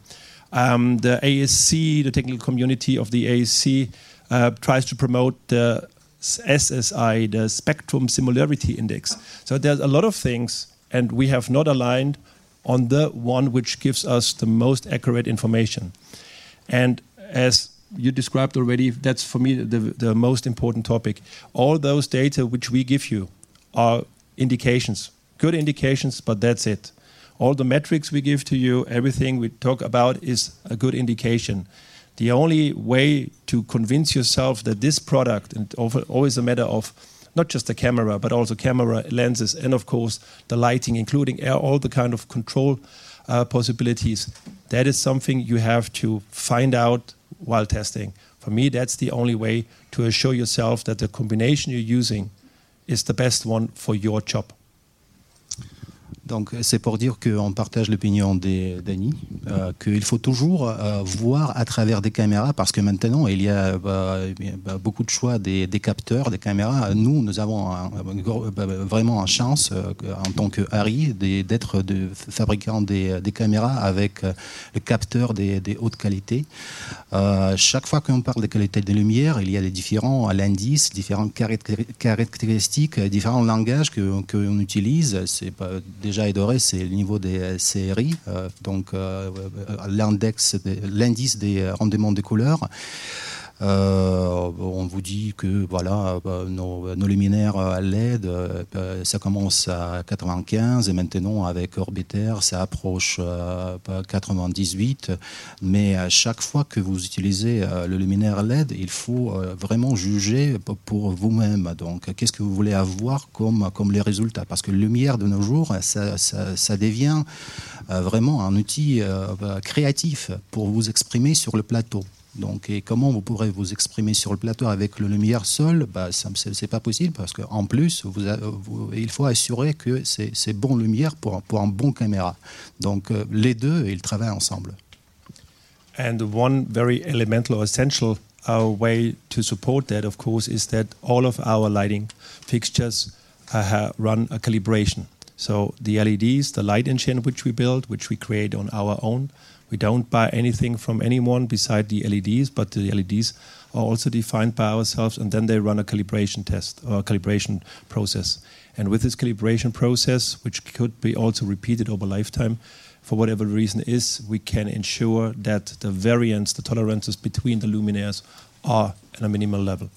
Um, the ASC, the technical community of the ASC, uh, tries to promote the SSI, the Spectrum Similarity Index. So there's a lot of things, and we have not aligned on the one which gives us the most accurate information. And as you described already, that's for me the, the most important topic. All those data which we give you are indications, good indications, but that's it. All the metrics we give to you, everything we talk about is a good indication. The only way to convince yourself that this product, and always a matter of not just the camera, but also camera lenses, and of course the lighting, including all the kind of control uh, possibilities. That is something you have to find out while testing. For me, that's the only way to assure yourself that the combination you're using is the best one for your job. Donc c'est pour dire qu'on partage l'opinion d'Annie, euh, qu'il faut toujours euh, voir à travers des caméras, parce que maintenant il y a bah, bah, beaucoup de choix des, capteurs, des caméras. Nous, nous avons bah, vraiment une chance euh, en tant que Harry d'être fabricant des, caméras avec le capteur des, hautes qualités. chaque fois qu'on parle de qualité de lumière, il y a des différents indices, différentes caractéristiques, différents langages qu'on utilise. C'est déjà déjà c'est le niveau des euh, CRI, euh, donc euh, l'indice des rendements des couleurs. Euh, on vous dit que voilà, euh, nos, luminaires à LED, euh, ça commence à 95 et maintenant avec Orbiter, ça approche 98. Mais à chaque fois que vous utilisez le luminaire LED, il faut vraiment juger pour vous-même. Donc, qu'est-ce que vous voulez avoir comme, comme les résultats? Parce que la lumière de nos jours, ça devient vraiment un outil créatif pour vous exprimer sur le plateau. Donc, et comment vous pourrez vous exprimer sur le plateau avec le lumière seul? Bah, Ce n'est pas possible parce qu'en plus, il faut assurer que c'est bon lumière pour, pour un bon caméra. Donc, euh, les deux, ils travaillent ensemble. And one very elemental or essential uh, way to support that, of course, is that all of our lighting fixtures uh, run a calibration. So the LEDs, the light engine which we build, which we create on our own, We don't buy anything from anyone beside the LEDs, but the LEDs are also defined by ourselves, and then they run a calibration test or a calibration process. And with this calibration process, which could be also repeated over lifetime, for whatever reason is, we can ensure that the variance, the tolerances between the luminaires are at a minimal level.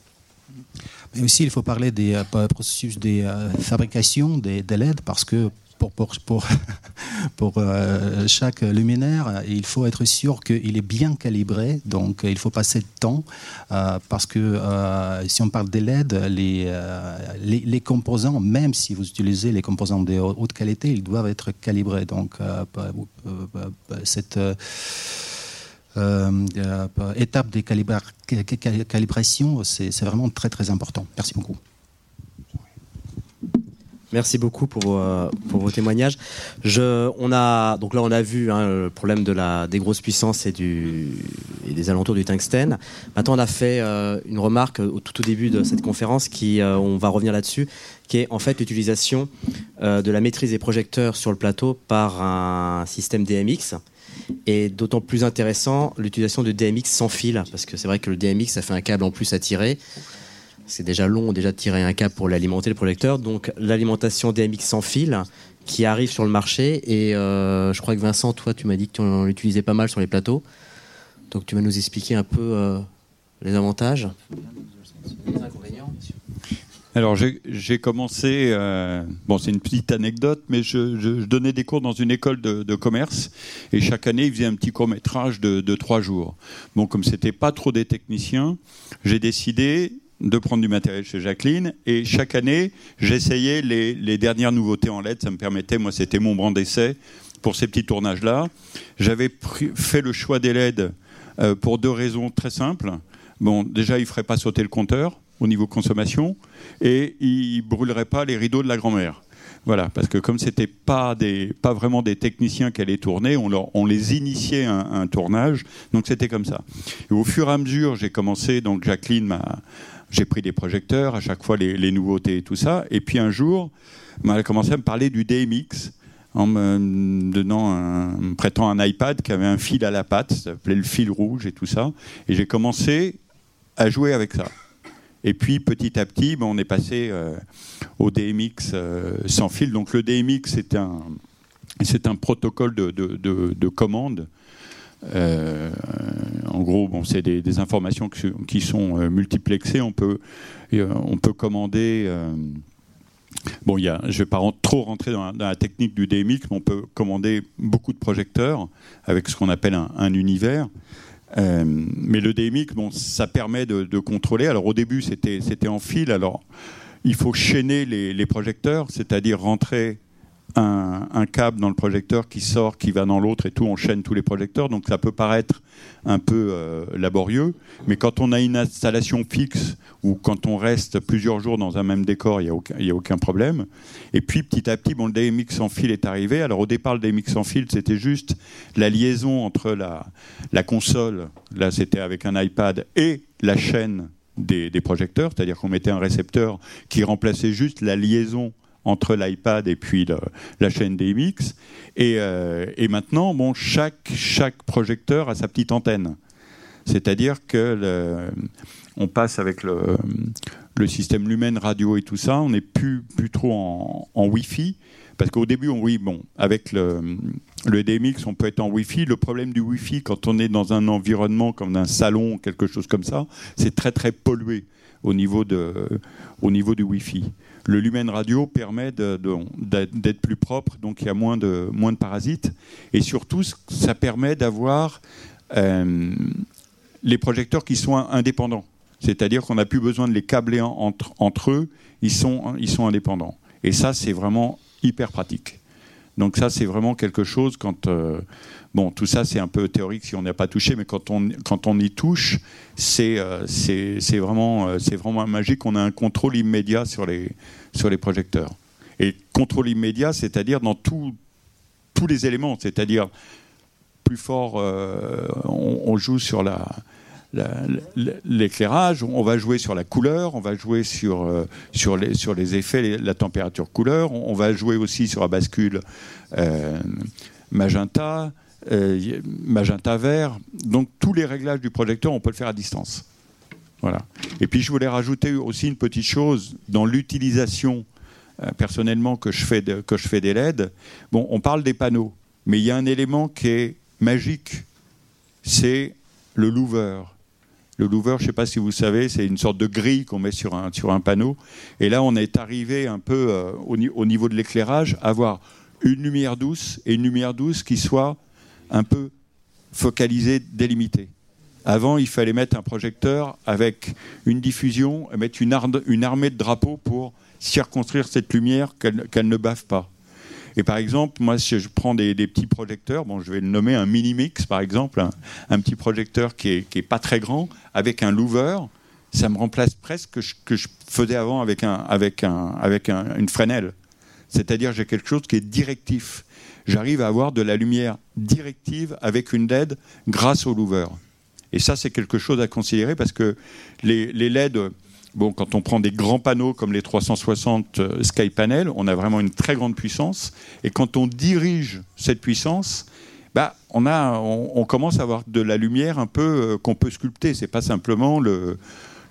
Mais aussi, il faut parler des euh, processus de euh, fabrication des, des LED parce que pour, euh, chaque luminaire, il faut être sûr qu'il est bien calibré. Donc, il faut passer de temps euh, parce que euh, si on parle des LED, les, les, les, composants, même si vous utilisez les composants de haute qualité, ils doivent être calibrés. Donc, cette étape de calibration, c'est vraiment très très important. Merci beaucoup. Merci beaucoup pour, euh, vos témoignages. On a, donc là, on a vu hein, le problème des grosses puissances et, des alentours du tungstène. Maintenant, on a fait euh, une remarque au, tout début de cette conférence, qui, euh, on va revenir là-dessus, qui est en fait l'utilisation de la maîtrise des projecteurs sur le plateau par un système DMX Et d'autant plus intéressant l'utilisation de DMX sans fil, parce que c'est vrai que le DMX, ça fait un câble en plus à tirer. C'est déjà long déjà de tirer un câble pour l'alimenter, le projecteur. Donc l'alimentation DMX sans fil qui arrive sur le marché. Et euh, je crois que Vincent, toi, tu m'as dit que tu en utilisais pas mal sur les plateaux. Donc tu vas nous expliquer un peu euh, les avantages. Alors j'ai commencé, euh, bon c'est une petite anecdote, mais je, donnais des cours dans une école de, de, commerce et chaque année ils faisaient un petit court métrage de, de trois jours. Bon comme c'était pas trop des techniciens, j'ai décidé de prendre du matériel chez Jacqueline et chaque année j'essayais les, les, dernières nouveautés en LED, ça me permettait, moi c'était mon brand d'essai pour ces petits tournages là. J'avais fait le choix des LED euh, pour deux raisons très simples. Bon déjà il ferait pas sauter le compteur au niveau consommation et ils brûleraient pas les rideaux de la grand-mère. Voilà, parce que comme c'était pas pas vraiment des techniciens qui allaient tourner, on, leur, on les initiait à un, un tournage, donc c'était comme ça. Et au fur et à mesure, j'ai commencé, donc Jacqueline m'a, j'ai pris des projecteurs, à chaque fois les, nouveautés et tout ça, et puis un jour, elle a commencé à me parler du DMX en me donnant un, prêtant un iPad qui avait un fil à la patte, ça s'appelait le fil rouge et tout ça, et j'ai commencé à jouer avec ça. Et puis petit à petit, ben, on est passé euh, au DMX euh, sans fil. Donc le DMX, c'est un, c'est un protocole de, de commande. Euh, en gros, bon, c'est des, informations qui, sont euh, multiplexées. On peut, peut commander. Euh, bon, je ne vais pas trop rentrer dans la, technique du DMX, mais on peut commander beaucoup de projecteurs avec ce qu'on appelle un, un univers. Euh, mais le DMX, ça permet de, contrôler. Alors au début, c'était en fil. Alors il faut chaîner les projecteurs, c'est-à-dire rentrer un, un, câble dans le projecteur qui sort, qui va dans l'autre et tout, on chaîne tous les projecteurs. Donc ça peut paraître un peu euh, laborieux, mais quand on a une installation fixe ou quand on reste plusieurs jours dans un même décor, il n'y a, aucun, a aucun problème. Et puis petit à petit, bon, le DMX sans fil est arrivé. Alors au départ, le DMX sans fil, c'était juste la liaison entre la, la console, là c'était avec un iPad, et la chaîne des, des projecteurs, c'est-à-dire qu'on mettait un récepteur qui remplaçait juste la liaison entre l'iPad et puis la chaîne DMX. Et, euh, et, maintenant, bon, chaque, chaque projecteur a sa petite antenne. C'est-à-dire que on passe avec le, système Lumen radio et tout ça, on n'est plus, plus trop en, Wi-Fi. Parce qu'au début, oui, bon, avec le, le, DMX, on peut être en Wi-Fi. Le problème du Wi-Fi, quand on est dans un environnement comme un salon, quelque chose comme ça, c'est très très pollué au niveau, de, au niveau du Wi-Fi le lumen radio permet d'être plus propre, donc il y a moins de, parasites. Et surtout, ça permet d'avoir euh, les projecteurs qui sont indépendants. C'est-à-dire qu'on n'a plus besoin de les câbler entre, eux, ils sont, indépendants. Et ça, c'est vraiment hyper pratique. Donc ça, c'est vraiment quelque chose quand... Euh, bon, tout ça, c'est un peu théorique si on n'a pas touché, mais quand on, y touche, c'est euh, euh, vraiment magique. On a un contrôle immédiat sur les, sur les projecteurs. Et contrôle immédiat, c'est-à-dire dans tous les éléments, c'est-à-dire plus fort, euh, on, joue sur la, l'éclairage, on va jouer sur la couleur, on va jouer sur, euh, les, effets, la température couleur, on, va jouer aussi sur la bascule euh, magenta, magenta vert. Donc tous les réglages du projecteur, on peut le faire à distance. Voilà. Et puis je voulais rajouter aussi une petite chose dans l'utilisation euh, personnellement que je, fais des LED. Bon, on parle des panneaux, mais il y a un élément qui est magique, c'est le louver. Le louver, je ne sais pas si vous savez, c'est une sorte de grille qu'on met sur un, sur un panneau. Et là, on est arrivé un peu euh, au, au, niveau de l'éclairage à avoir une lumière douce et une lumière douce qui soit un peu focalisée, délimitée. Avant, il fallait mettre un projecteur avec une diffusion, mettre une, armée de drapeaux pour circonscrire cette lumière, qu'elle qu ne bave pas. Et par exemple, moi, si je prends des, petits projecteurs, bon, je vais le nommer un mini-mix, par exemple, un, petit projecteur qui est, qui est pas très grand, avec un louver, ça me remplace presque ce que je, faisais avant avec un, une Fresnel. C'est-à-dire j'ai quelque chose qui est directif. J'arrive à avoir de la lumière directive avec une LED grâce au louver. Et ça, c'est quelque chose à considérer parce que les, les LED, bon, quand on prend des grands panneaux comme les 360 euh, Sky Panel, on a vraiment une très grande puissance. Et quand on dirige cette puissance, bah, on, a, on, commence à avoir de la lumière un peu qu'on peut sculpter. C'est pas simplement le,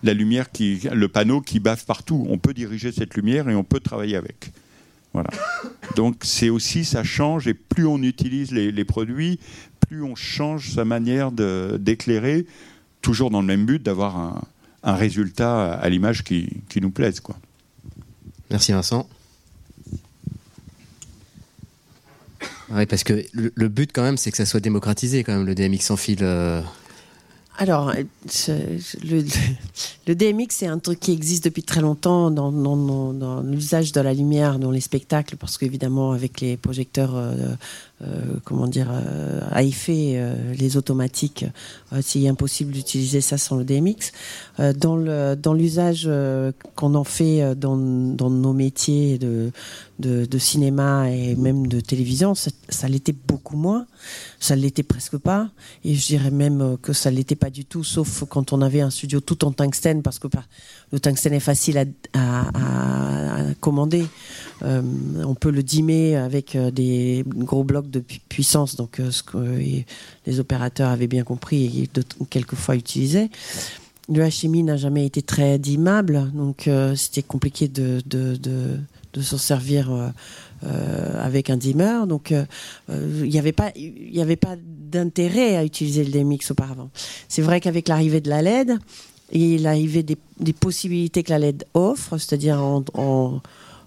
la lumière qui, le panneau qui bave partout. On peut diriger cette lumière et on peut travailler avec. Voilà. Donc c'est aussi, ça change, et plus on utilise les, produits, plus on change sa manière d'éclairer, toujours dans le même but d'avoir un, résultat à l'image qui, nous plaise. Merci Vincent. Oui, parce que le, but quand même, c'est que ça soit démocratisé quand même, le DMX sans fil. Euh, alors, le, DMX, c'est un truc qui existe depuis très longtemps dans, l'usage de la lumière dans les spectacles, parce qu'évidemment, avec les projecteurs, euh, euh, comment dire, euh, à effet, les automatiques, c'est impossible d'utiliser ça sans le DMX. dans l'usage qu'on en fait dans, nos métiers de, de, cinéma et même de télévision, ça, l'était beaucoup moins. Ça l'était presque pas. Et je dirais même que ça l'était pas du tout, sauf quand on avait un studio tout en tungstène, parce que le tungstène est facile à, commander. Euh, on peut le dimmer avec euh, des gros blocs de puissance, donc euh, ce que les opérateurs avaient bien compris et quelquefois utilisaient. Le HMI n'a jamais été très dimmable, donc c'était compliqué de s'en servir euh, avec un dimmer. Donc, euh, euh, il n'y avait pas, pas d'intérêt à utiliser le DMX auparavant. C'est vrai qu'avec l'arrivée de la LED et l'arrivée des, des, possibilités que la LED offre, c'est-à-dire en,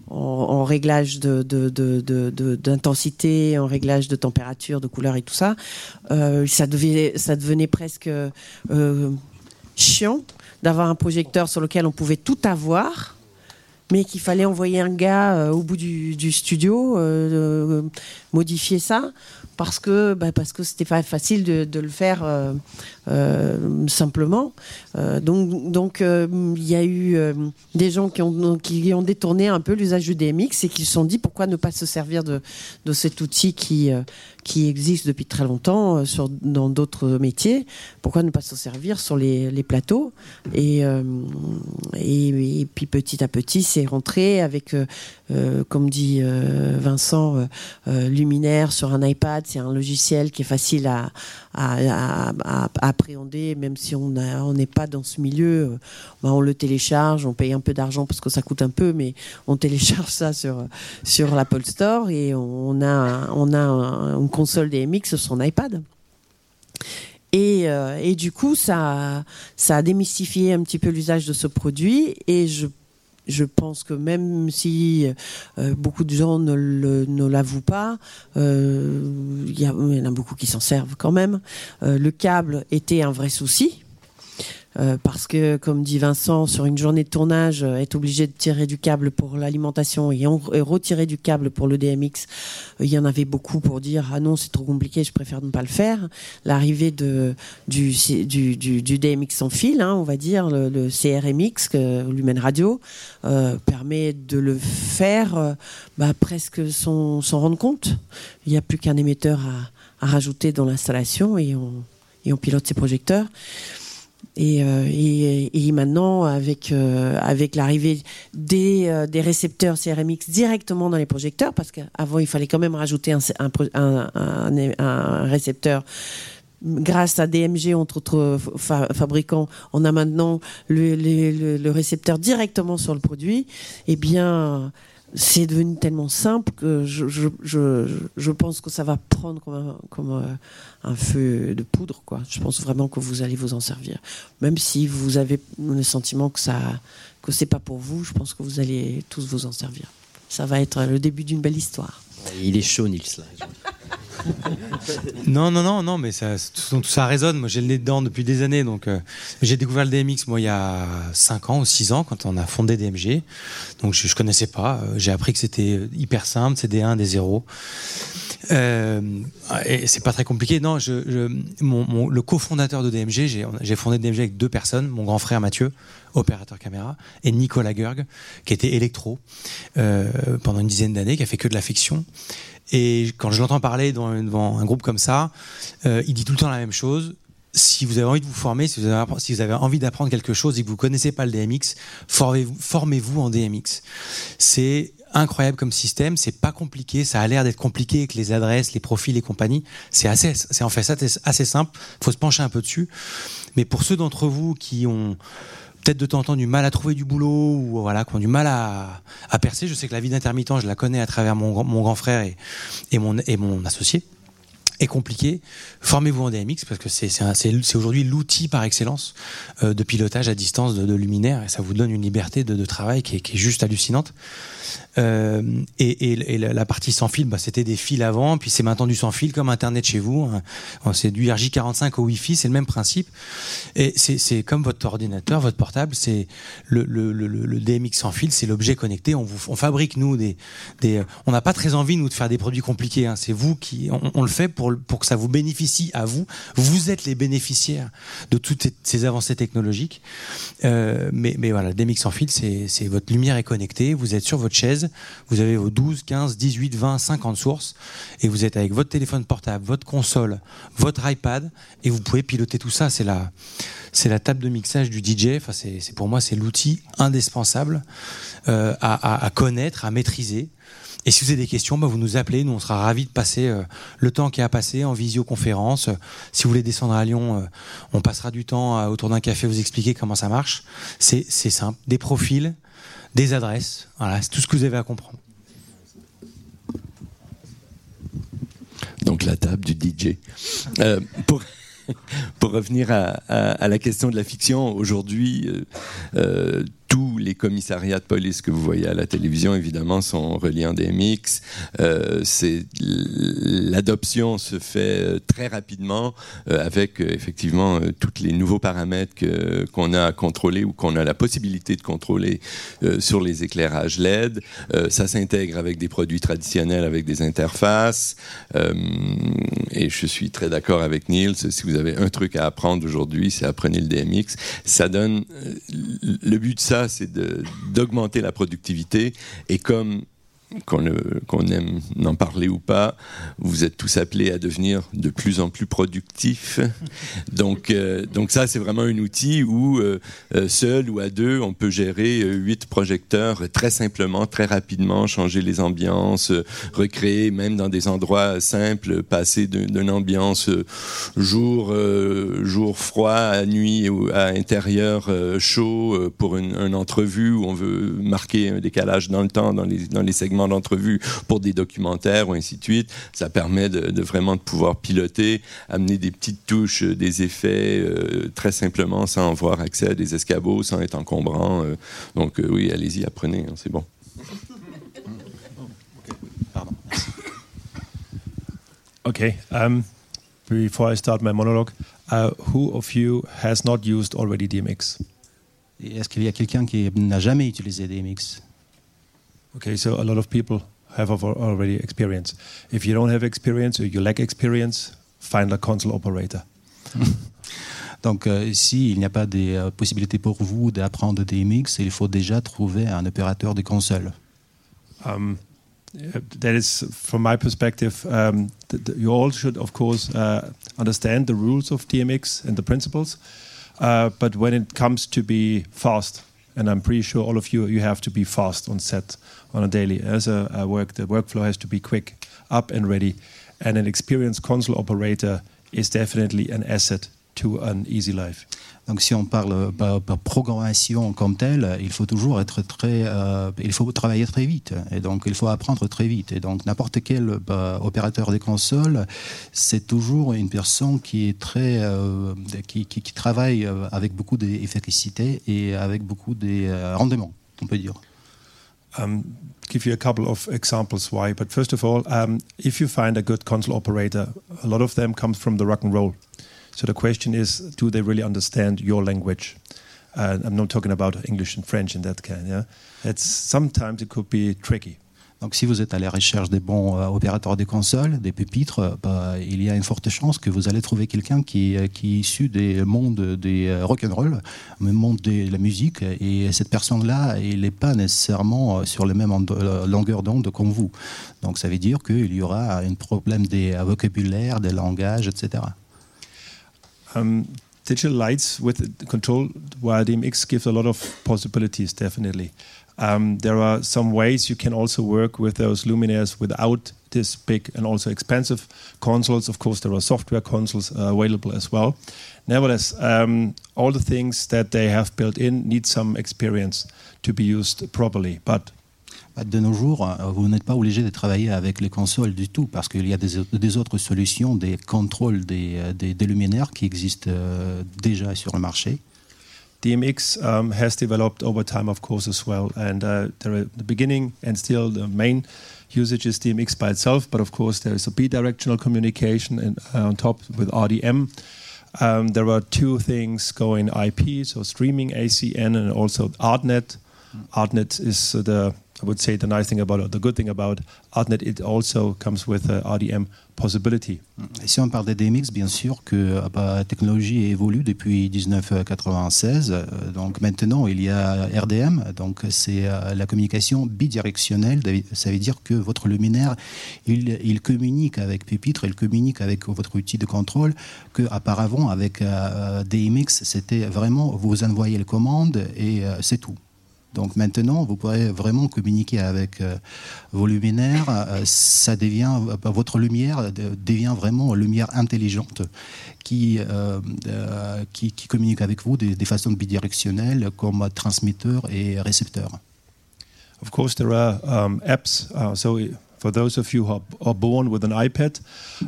en réglage d'intensité, de, de, en réglage de température, de couleur et tout ça, ça, devait, ça devenait presque chiant d'avoir un projecteur sur lequel on pouvait tout avoir mais qu'il fallait envoyer un gars euh, au bout du, studio, euh, modifier ça, parce que bah, parce que c'était pas facile de, le faire euh, simplement. donc donc il y a eu des gens qui ont qui ont détourné un peu l'usage du DMX et qui se sont dit pourquoi ne pas se servir de, de cet outil qui qui existe depuis très longtemps euh, sur, dans d'autres métiers? Pourquoi ne pas s'en servir sur les, les plateaux? Et, euh, et, puis petit à petit, c'est rentré avec, euh, comme dit Vincent, Sur un iPad. C'est un logiciel qui est facile à, appréhender, même si on n'est pas dans ce milieu. Ben, on le télécharge, on paye un peu d'argent parce que ça coûte un peu, mais on télécharge ça sur, sur l'Apple Store et on a, on a un, console DMX sur son iPad. Et, euh, et, du coup, ça, ça a démystifié un petit peu l'usage de ce produit. Et je, je pense que même si euh, beaucoup de gens ne, l'avouent pas, euh, il y, en a beaucoup qui s'en servent quand même. le câble était un vrai souci euh, parce que, comme dit Vincent, sur une journée de tournage, euh, être obligé de tirer du câble pour l'alimentation et, retirer du câble pour le DMX, euh, il y en avait beaucoup pour dire ah non c'est trop compliqué, je préfère ne pas le faire. L'arrivée du, DMX sans fil, on va dire le, CRMX, que, Radio, permet de le faire bah, presque sans, sans rendre compte. Il n'y a plus qu'un émetteur à, rajouter dans l'installation et on, et on pilote ses projecteurs. Euh, et, maintenant, avec, euh, avec l'arrivée des, euh, des, récepteurs CRMX directement dans les projecteurs, parce qu'avant, il fallait quand même rajouter un, un, un, récepteur. Grâce à DMG, entre autres fabricants, on a maintenant le, le, le, récepteur directement sur le produit. Eh bien, c'est devenu tellement simple que je, je, je, pense que ça va prendre comme, un, comme euh, feu de poudre. Quoi. Je pense vraiment que vous allez vous en servir. Même si vous avez le sentiment que ça que pas pour vous, je pense que vous allez tous vous en servir. Ça va être le début d'une belle histoire. Il est chaud, Nils. Non, non, non, non, mais tout, ça résonne. Moi, j'ai le nez dedans depuis des années. Donc, euh, j'ai découvert le DMX, moi, il y a 5 ans ou 6 ans, quand on a fondé DMG. Donc, je, ne connaissais pas. Euh, j'ai appris que c'était hyper simple, c'est des 1, des 0. Euh, et c'est pas très compliqué. Non, je, mon, le cofondateur de DMG, j'ai fondé DMG avec deux personnes, mon grand frère Mathieu, opérateur caméra, et Nicolas Gerg, qui était électro euh, pendant une dizaine d'années, qui a fait que de la fiction. Et quand je l'entends parler devant, un groupe comme ça, euh, il dit tout le temps la même chose. Si vous avez envie de vous former, si vous avez, envie d'apprendre quelque chose et que vous connaissez pas le DMX, formez-vous, formez-vous en DMX. C'est incroyable comme système. C'est pas compliqué. Ça a l'air d'être compliqué avec les adresses, les profils et compagnie. C'est assez, c'est en fait ça, assez simple. Faut se pencher un peu dessus. Mais pour ceux d'entre vous qui ont peut-être de temps en temps du mal à trouver du boulot ou voilà, qui ont du mal à, percer, je sais que la vie d'intermittent, je la connais à travers mon, grand frère et mon associé est compliqué, formez-vous en DMX parce que c'est aujourd'hui l'outil par excellence euh, de pilotage à distance de, de, luminaire et ça vous donne une liberté de, travail qui est, juste hallucinante. Euh, et, la partie sans fil, bah, c'était des fils avant, puis c'est maintenant du sans fil comme Internet chez vous. Hein. C'est du RJ45 au Wi-Fi, c'est le même principe. Et c'est comme votre ordinateur, votre portable, c'est le, DMX sans fil, c'est l'objet connecté. On, fabrique nous des, des on n'a pas très envie nous de faire des produits compliqués. Hein. C'est vous qui, on, on, le fait pour pour que ça vous bénéficie à vous. Vous êtes les bénéficiaires de toutes ces avancées technologiques. Euh, mais, voilà, DMX sans fil, c'est votre lumière est connectée, vous êtes sur votre chaise, vous avez vos 12, 15, 18, 20, 50 sources, et vous êtes avec votre téléphone portable, votre console, votre iPad, et vous pouvez piloter tout ça. C'est la, table de mixage du DJ. Enfin, c'est pour moi, c'est l'outil indispensable euh, à connaître, à maîtriser. Et si vous avez des questions, bah, vous nous appelez. Nous, on sera ravis de passer euh, le temps qui a passé en visioconférence. Si vous voulez descendre à Lyon, euh, on passera du temps autour d'un café vous expliquer comment ça marche. C'est simple. Des profils, des adresses. Voilà, c'est tout ce que vous avez à comprendre. Donc la table du DJ. Euh, pour revenir à, la question de la fiction, aujourd'hui, euh, tous les commissariats de police que vous voyez à la télévision, évidemment, sont reliés en DMX. Euh, L'adoption se fait très rapidement euh, avec euh, effectivement euh, tous les nouveaux paramètres qu'on a à contrôler ou qu'on a la possibilité de contrôler sur les éclairages LED. ça s'intègre avec des produits traditionnels, avec des interfaces. et je suis très d'accord avec Niels. Si vous avez un truc à apprendre aujourd'hui, c'est apprenez le DMX. Ça donne le but de ça c'est d'augmenter la productivité. Et comme qu'on qu aime en parler ou pas, vous êtes tous appelés à devenir de plus en plus productifs. Donc, euh, donc ça, c'est vraiment un outil où, euh, euh, seul ou à deux, on peut gérer huit projecteurs très simplement, très rapidement, changer les ambiances, recréer, même dans des endroits simples, passer d'une ambiance jour, jour froid, à nuit ou à intérieur chaud pour une, une entrevue où on veut marquer un décalage dans le temps, dans les, dans les segments d'entrevue pour des documentaires ou ainsi de suite. Ça permet de, de, vraiment de pouvoir piloter, amener des petites touches, des effets euh, très simplement sans avoir accès à des escabeaux, sans être encombrant. Euh, donc euh, oui, allez-y, apprenez, hein, c'est bon. Pardon. Okay. Um, before I start my monologue, uh, who of you has not used already DMX? Est-ce qu'il y a quelqu'un qui n'a jamais utilisé DMX? Okay, so a lot of people have already experience. If you don't have experience or you lack experience, find a console operator. Donc, euh, s'il n'y a pas de euh, possibilités pour vous d'apprendre des mix, il faut déjà trouver un opérateur de console. Um, that is, from my perspective, um, you all should, of course, uh, understand the rules of DMX and the principles. Uh, but when it comes to be fast, and I'm pretty sure all of you you have to be fast on set on a daily. As a, a work, the workflow has to be quick, up and ready, and an experienced console operator is definitely an asset to an easy life. Donc, si on parle par, par programmation comme telle, il faut toujours être très, euh, il faut travailler très vite, et donc il faut apprendre très vite. Et donc, n'importe quel bah, opérateur des consoles, c'est toujours une personne qui est très, euh, qui, travaille avec beaucoup d'efficacité et avec beaucoup de euh, rendement, on peut dire. Um, give you a couple of examples why. But first of all, um, if you find a good console operator, a lot of them comes from the rock and roll. So the question is, do they really understand your language? Uh, I'm not talking about English and French in that kind. Yeah, it's sometimes it could be tricky. Donc, si vous êtes à la recherche des bons euh, opérateurs des consoles, des pupitres, bah, il y a une forte chance que vous allez trouver quelqu'un qui, qui, est issu des mondes des euh, rock'n'roll, du monde de la musique, et cette personne-là, il n'est pas nécessairement euh, sur la même longueur d'onde comme vous. Donc, ça veut dire qu'il y aura un problème des vocabulaires, des langages, etc. Um, digital lights with control via DMX gives a lot of possibilities, definitely. Um, there are some ways you can also work with those luminaires without this big and also expensive consoles. Of course, there are software consoles uh, available as well. Nevertheless, um, all the things that they have built in need some experience to be used properly. But De nos jours, euh, vous n'êtes pas obligé de travailler avec les consoles du tout parce qu'il y a des, des, autres solutions, des contrôles des, euh, des, des luminaires qui existent euh, déjà sur le marché. DMX um, has developed over time, of course, as well. And uh, the beginning and still the main usage is DMX by itself, but of course there is a bidirectional communication and, uh, on top with RDM. Um, there are two things going IP, so streaming ACN and also ArtNet. ArtNet is the I would say the nice thing about it, the good thing about ArtNet, it also comes with a RDM si on parle des DMX, bien sûr que bah, la technologie évolue depuis 1996. Donc maintenant, il y a RDM, donc c'est euh, la communication bidirectionnelle. Ça veut dire que votre luminaire, il, communique avec Pupitre, il communique avec votre outil de contrôle, que auparavant avec euh, DMX, c'était vraiment vous envoyez les commandes et euh, c'est tout. Donc maintenant, vous pourrez vraiment communiquer avec euh, vos luminaires. Euh, ça devient, euh, votre lumière devient vraiment une lumière intelligente qui, qui, communique avec vous de, façon bidirectionnelle comme transmetteur et récepteur. Of course, there are um, apps. Uh, so for those of you who are, born with an iPad,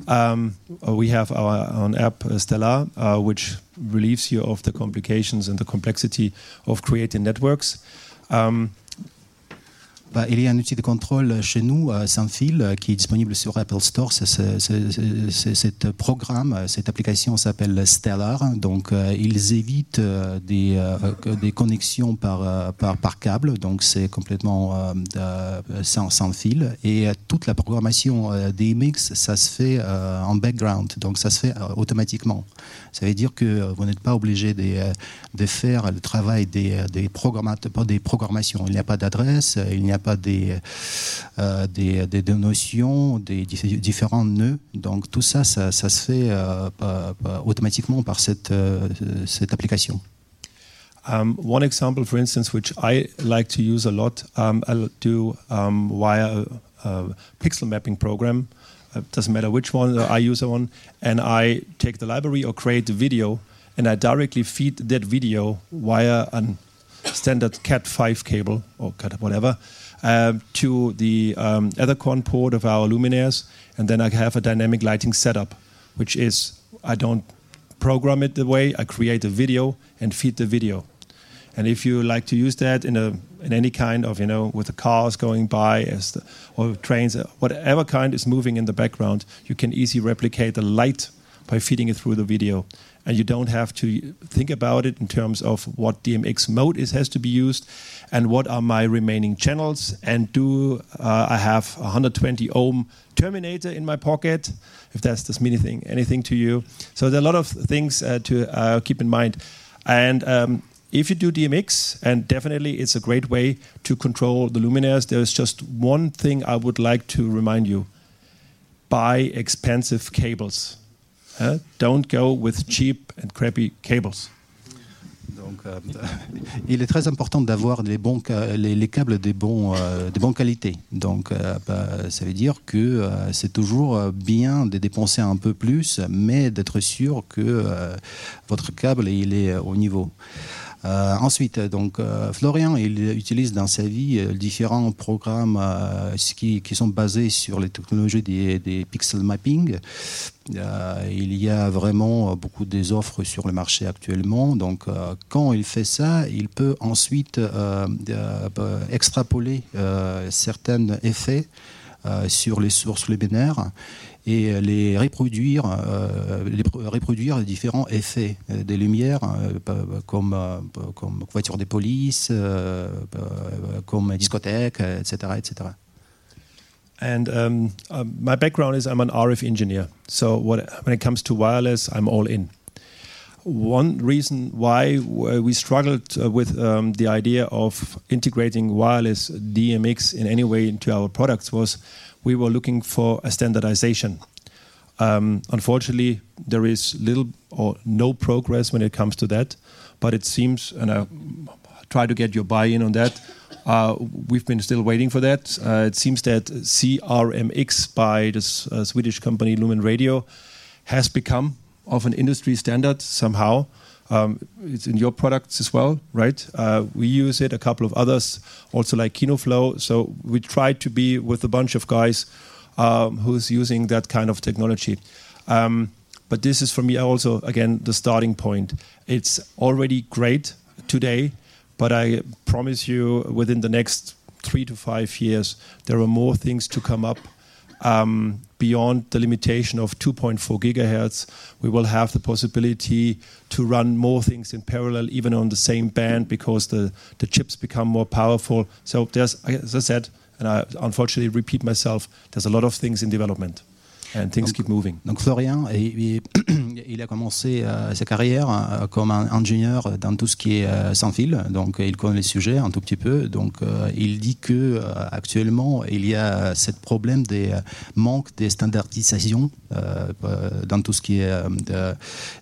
um, we have our app Stellar, uh, which relieves you of the complications and the complexity of creating networks. Um, bah, il y a un outil de contrôle chez nous, euh, sans fil, euh, qui est disponible sur Apple Store. Ce programme, cette application s'appelle Stellar. Donc, euh, ils évitent euh, des, euh, connexions par, câble. Donc, c'est complètement sans, sans, fil. Et toute la programmation des mix, ça se fait en background. Donc, ça se fait automatiquement. Ça veut dire que vous n'êtes pas obligé de, faire le travail des programmations. Il n'y a pas d'adresse, il n'y a pas des, euh, des, des, des, notions, des différents nœuds. Donc tout ça, ça, ça se fait euh, automatiquement par cette, euh, cette application. Um, one example, for instance, which I like to use a lot, um, I'll do um, via a, a, pixel mapping program. It uh, doesn't matter which one I use one, and I take the library or create the video, and I directly feed that video via a standard Cat5 cable or Cat whatever uh, to the um, Ethercon port of our luminaires, and then I have a dynamic lighting setup, which is I don't program it the way I create a video and feed the video. And if you like to use that in a in any kind of you know with the cars going by as the, or trains, whatever kind is moving in the background, you can easily replicate the light by feeding it through the video and you don't have to think about it in terms of what DMX mode is has to be used and what are my remaining channels? And do uh, I have 120 ohm terminator in my pocket if that's this mean thing, anything to you. So there are a lot of things uh, to uh, keep in mind. And um, if you do DMX, and definitely it's a great way to control the luminaires, there's just one thing I would like to remind you. Buy expensive cables. Uh, don't go with cheap and crappy cables. Donc, euh, il est très important d'avoir les, les, les, câbles des, bons, euh, bonnes qualités. Donc, euh, bah, ça veut dire que euh, c'est toujours bien de dépenser un peu plus, mais d'être sûr que votre câble il est au niveau. Euh, ensuite, donc, euh, Florian, il utilise dans sa vie euh, différents programmes qui, sont basés sur les technologies des, des pixel mapping. il y a vraiment beaucoup des offres sur le marché actuellement. Donc, quand il fait ça, il peut ensuite extrapoler certains effets sur les sources webinaires et les reproduire, euh, les reproduire les différents effets des lumières, euh, comme, euh, comme voiture de police, comme discothèque, etc. etc. And um, uh, my background is I'm an RF engineer. So what, when it comes to wireless, I'm all in. One reason why we struggled uh, with um, the idea of integrating wireless DMX in any way into our products was we were looking for a standardization Um, unfortunately, there is little or no progress when it comes to that. But it seems, and I try to get your buy-in on that. Uh, we've been still waiting for that. Uh, it seems that CRMX by this uh, Swedish company Lumen Radio has become of an industry standard somehow. Um, it's in your products as well, right? Uh, we use it, a couple of others, also like KinoFlow. So we try to be with a bunch of guys um, who's using that kind of technology. Um, but this is for me also, again, the starting point. It's already great today, but I promise you within the next three to five years, there are more things to come up Um, beyond the limitation of 2.4 gigahertz. We will have the possibility to run more things in parallel, even on the same band, because the, the chips become more powerful. So as I said, and I unfortunately repeat myself, there's a lot of things in development. And things donc, keep moving. Donc Florian, il, il a commencé euh, sa carrière euh, comme un ingénieur dans tout ce qui est euh, sans fil, donc il connaît les sujets un tout petit peu. Donc il dit que actuellement il y a ce problème des manques de standardisation dans tout ce qui est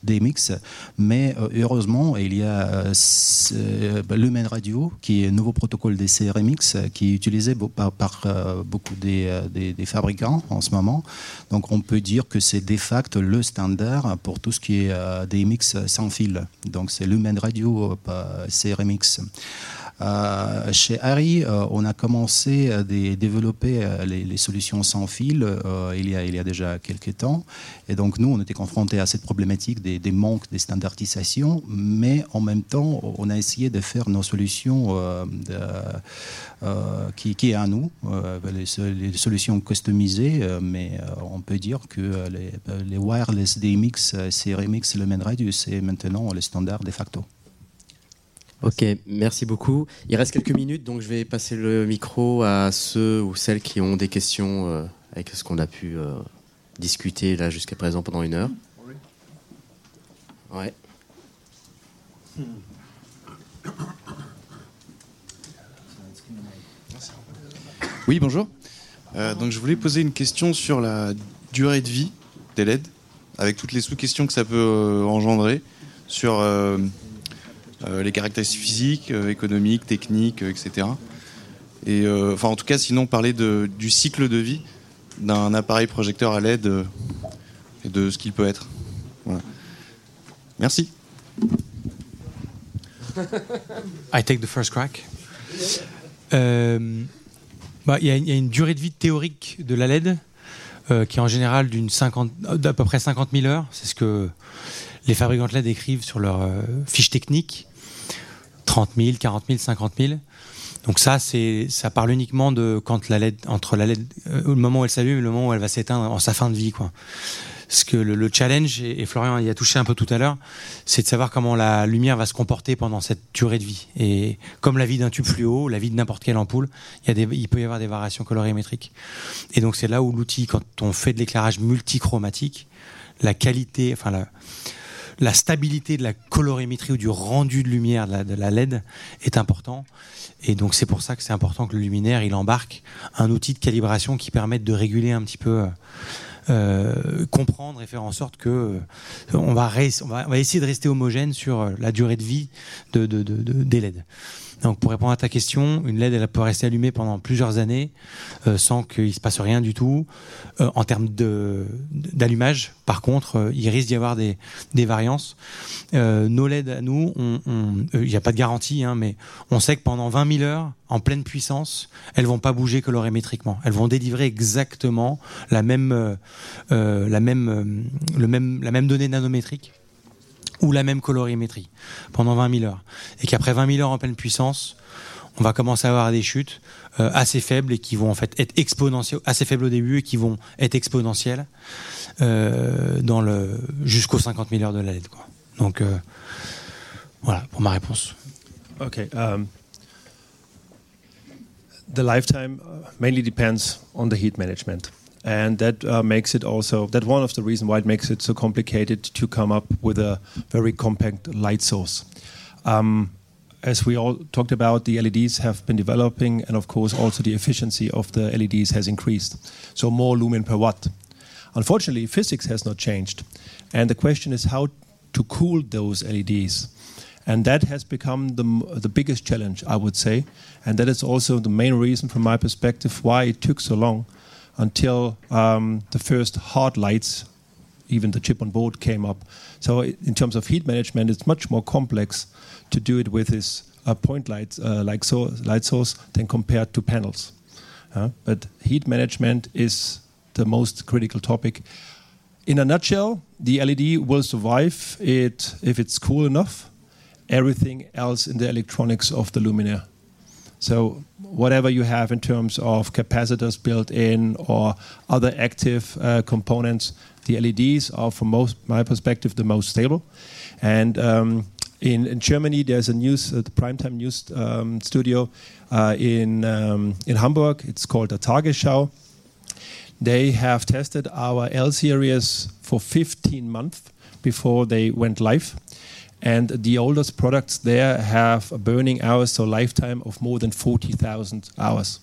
des mix, mais heureusement il y a Lumen Radio qui est un nouveau protocole des CRMX qui est utilisé par, par beaucoup des, des, des, fabricants en ce moment. Donc on peut dire que c'est de facto le standard pour tout ce qui est euh, des mix sans fil. Donc c'est Lumen Radio euh, CRMX. Euh, chez Harry, euh, on a commencé à développer euh, les, les, solutions sans fil il, y a, déjà quelques temps. Et donc, nous, on était confrontés à cette problématique des, des manques de standardisation, mais en même temps, on a essayé de faire nos solutions qui, qui, est à nous, les, solutions customisées, mais on peut dire que les, les wireless DMX, CRMX, le main radius, c'est maintenant le standard de facto. Ok, merci beaucoup. Il reste quelques minutes, donc je vais passer le micro à ceux ou celles qui ont des questions euh, avec ce qu'on a pu euh, discuter là jusqu'à présent pendant une heure. Oui, bonjour. Euh, donc je voulais poser une question sur la durée de vie des LED, avec toutes les sous-questions que ça peut engendrer sur les caractéristiques physiques, euh, économiques, techniques, euh, etc. Et enfin, en tout cas, sinon parler du cycle de vie d'un appareil projecteur à LED et de ce qu'il peut être. Merci. I take the first crack. Euh, bah, il y, a une durée de vie théorique de la LED euh, qui est en général d'une 50, d'à peu près 50 000 heures. C'est ce que les fabricants de LED écrivent sur leur euh, fiche technique. 30 000, 40 000, 50 000. Donc ça, c'est, ça parle uniquement de quand la LED, entre la LED, euh, le moment où elle s'allume et le moment où elle va s'éteindre en sa fin de vie, quoi. Ce que le, le challenge, et, et, Florian y a touché un peu tout à l'heure, c'est de savoir comment la lumière va se comporter pendant cette durée de vie. Et comme la vie d'un tube fluo, la vie de n'importe quelle ampoule, il, y a des, il peut y avoir des variations colorimétriques. Et donc c'est là où l'outil, quand on fait de l'éclairage multichromatique, la qualité, enfin la, la stabilité de la colorimétrie ou du rendu de lumière de la, LED est important. Et donc c'est pour ça que c'est important que le luminaire il embarque un outil de calibration qui permette de réguler un petit peu. Euh, comprendre et faire en sorte que euh, on, va on, va, essayer de rester homogène sur la durée de vie de, de, de, de des LED. Donc pour répondre à ta question, une LED elle peut rester allumée pendant plusieurs années euh, sans qu'il se passe rien du tout. Euh, en termes d'allumage, par contre, euh, il risque d'y avoir des, des variances. Nos LED à nous, il n'y a pas de garantie, hein, mais on sait que pendant 20 000 heures, en pleine puissance, elles vont pas bouger colorimétriquement. Elles vont délivrer exactement la même, la même, le même, la même donnée nanométrique ou la même colorimétrie pendant 20 000 heures. Et qu'après 20 000 heures en pleine puissance, on va commencer à avoir des chutes euh, assez faibles et qui vont en fait être exponentielles, assez faibles au début et qui vont être exponentielles euh, le jusqu'aux 50 000 heures de la LED. Donc euh, voilà pour ma réponse. Okay. Um, the lifetime mainly depends on the heat management. And that uh, makes it also that one of the reasons why it makes it so complicated to come up with a very compact light source. Um, as we all talked about, the LEDs have been developing, and of course, also the efficiency of the LEDs has increased. So more lumen per watt. Unfortunately, physics has not changed. And the question is how to cool those LEDs. And that has become the, the biggest challenge, I would say. And that is also the main reason, from my perspective, why it took so long until um, the first hard lights, even the chip on board, came up. So, in terms of heat management, it's much more complex to do it with this uh, point light, uh, like so, light source than compared to panels. Uh, but heat management is the most critical topic. In a nutshell, the LED will survive it if it's cool enough. Everything else in the electronics of the luminaire. So whatever you have in terms of capacitors built in or other active uh, components, the LEDs are, from most, my perspective, the most stable. And um, in, in, Germany, there's a news, uh, the primetime news um, studio uh, in um, in Hamburg. It's called the Tagesschau. They have tested our L series for 15 months before they went live. And the oldest products there have a burning hours, so lifetime of more than 40,000 hours.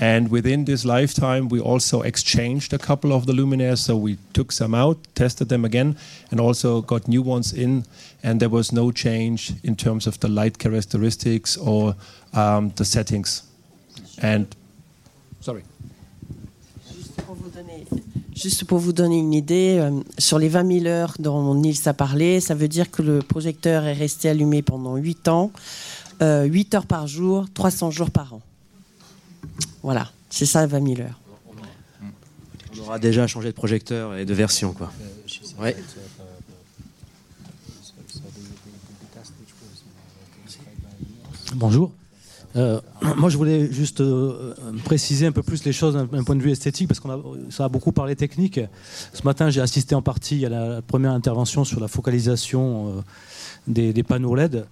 And within this lifetime, we also exchanged a couple of the luminaires. So we took some out, tested them again, and also got new ones in. And there was no change in terms of the light characteristics or um, the settings. And sorry. Juste pour vous donner une idée, euh, sur les 20 000 heures dont Nils a parlé, ça veut dire que le projecteur est resté allumé pendant 8 ans, euh, 8 heures par jour, 300 jours par an. Voilà, c'est ça 20 000 heures. On aura déjà changé de projecteur et de version. Quoi. Ouais. Bonjour. Euh, moi, je voulais juste euh, préciser un peu plus les choses d'un point de vue esthétique, parce qu'on a, ça a beaucoup parlé technique. Ce matin, j'ai assisté en partie à la première intervention sur la focalisation euh, des, panneaux LED.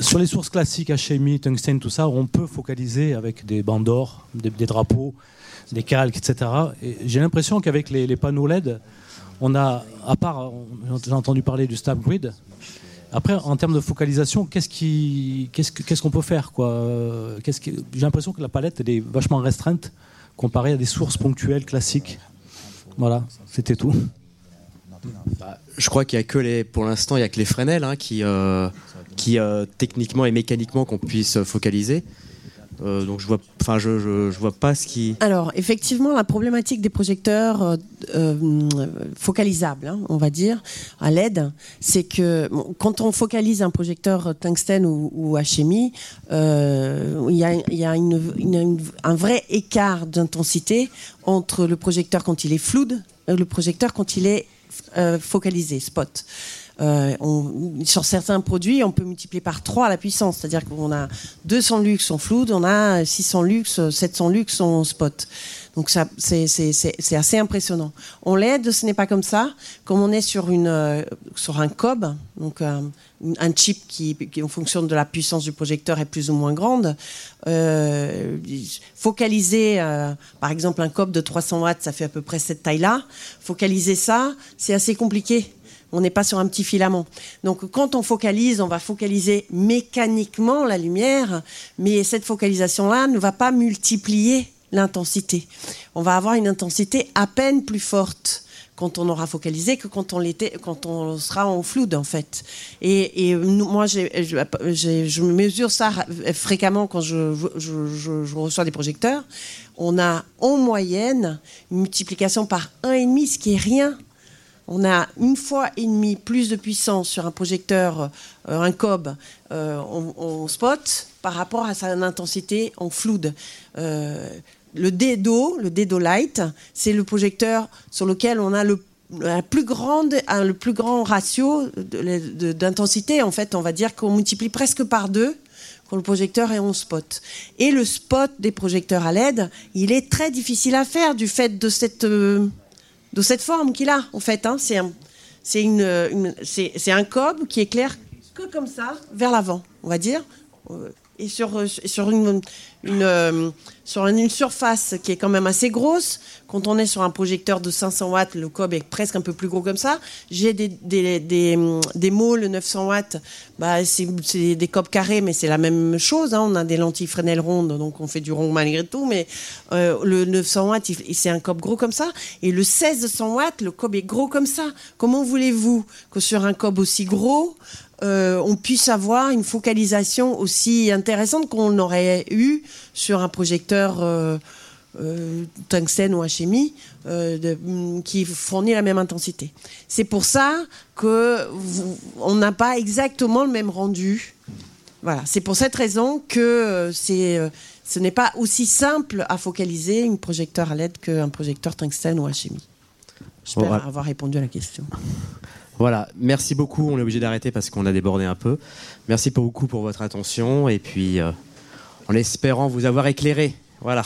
Sur les sources classiques, HMI, tungstène, tout ça, on peut focaliser avec des bandes d'or, des, des, drapeaux, des calques, etc. Et j'ai l'impression qu'avec les, panneaux LED, on a, à part, j'ai entendu parler du Snap Grid, après, en termes de focalisation, qu'est-ce qu'on qu'est-ce qu'on peut faire quoi J'ai l'impression que la palette est vachement restreinte comparée à des sources ponctuelles classiques. Voilà, c'était tout. Bah, je crois qu'il y a que les, pour l'instant, il y a que les Fresnel hein, qui, euh, qui euh, techniquement et mécaniquement qu'on puisse focaliser. Euh, donc je vois, vois pas ce qui. Alors effectivement, la problématique des projecteurs euh, euh, focalisables, hein, on va dire, à LED, c'est que quand on focalise un projecteur tungstène ou, HMI, il y a, un vrai écart d'intensité entre le projecteur quand il est fluide et le projecteur quand il est focalisé, spot. Euh, on, sur certains produits, on peut multiplier par 3 la puissance. C'est-à-dire qu'on a 200 lux en floude, on a 600 lux, 700 lux en spot. Donc c'est assez impressionnant. On l'aide, ce n'est pas comme ça. Comme on est sur, euh, un cob, donc euh, un chip qui, qui, en fonction de la puissance du projecteur, est plus ou moins grande, focaliser, par exemple, un cob de 300 watts, ça fait à peu près cette taille-là. Focaliser ça, c'est assez compliqué on n'est pas sur un petit filament. Donc quand on focalise, on va focaliser mécaniquement la lumière, mais cette focalisation-là ne va pas multiplier l'intensité. On va avoir une intensité à peine plus forte quand on aura focalisé que quand on l'était, quand on sera en floude en fait. Et, moi, je, je, mesure ça fréquemment quand je, je, reçois des projecteurs. On a en moyenne une multiplication par 1,5, ce qui est rien on a une fois et demi plus de puissance sur un projecteur, euh, un cob euh, en, spot par rapport à sa intensité en floude. Euh, le DDO, le DDO Light, c'est le projecteur sur lequel on a le plus grande, le plus grand ratio d'intensité, en fait, on va dire qu'on multiplie presque par deux quand le projecteur est en spot. Et le spot des projecteurs à LED, il est très difficile à faire du fait de cette de cette forme qu'il a, en fait. Hein. C'est un, une, un cob qui éclaire que comme ça, vers l'avant, on va dire. Euh, et sur, sur, une, euh, sur une surface qui est quand même assez grosse. Quand on est sur un projecteur de 500 watts, le cob est presque un peu plus gros comme ça. J'ai des, des, des, des môles 900 watts, bah, c'est des cobs carrés, mais c'est la même chose. Hein. On a des lentilles Fresnel rondes, donc on fait du rond malgré tout. Mais euh, le 900 watts, c'est un cob gros comme ça. Et le 1600 watts, le cob est gros comme ça. Comment voulez-vous que sur un cob aussi gros, euh, on puisse avoir une focalisation aussi intéressante qu'on aurait eu sur un projecteur euh, euh, tungstène ou HMI mm, qui fournit la même intensité. C'est pour ça que on n'a pas exactement le même rendu. Voilà, c'est pour cette raison que c'est ce n'est pas aussi simple à focaliser un projecteur à LED qu'un projecteur tungstène ou HMI. J'espère avoir répondu à la question. Voilà, merci beaucoup. On est obligé d'arrêter parce qu'on a débordé un peu. Merci beaucoup pour votre attention et puis euh, en espérant vous avoir éclairé. Voilà.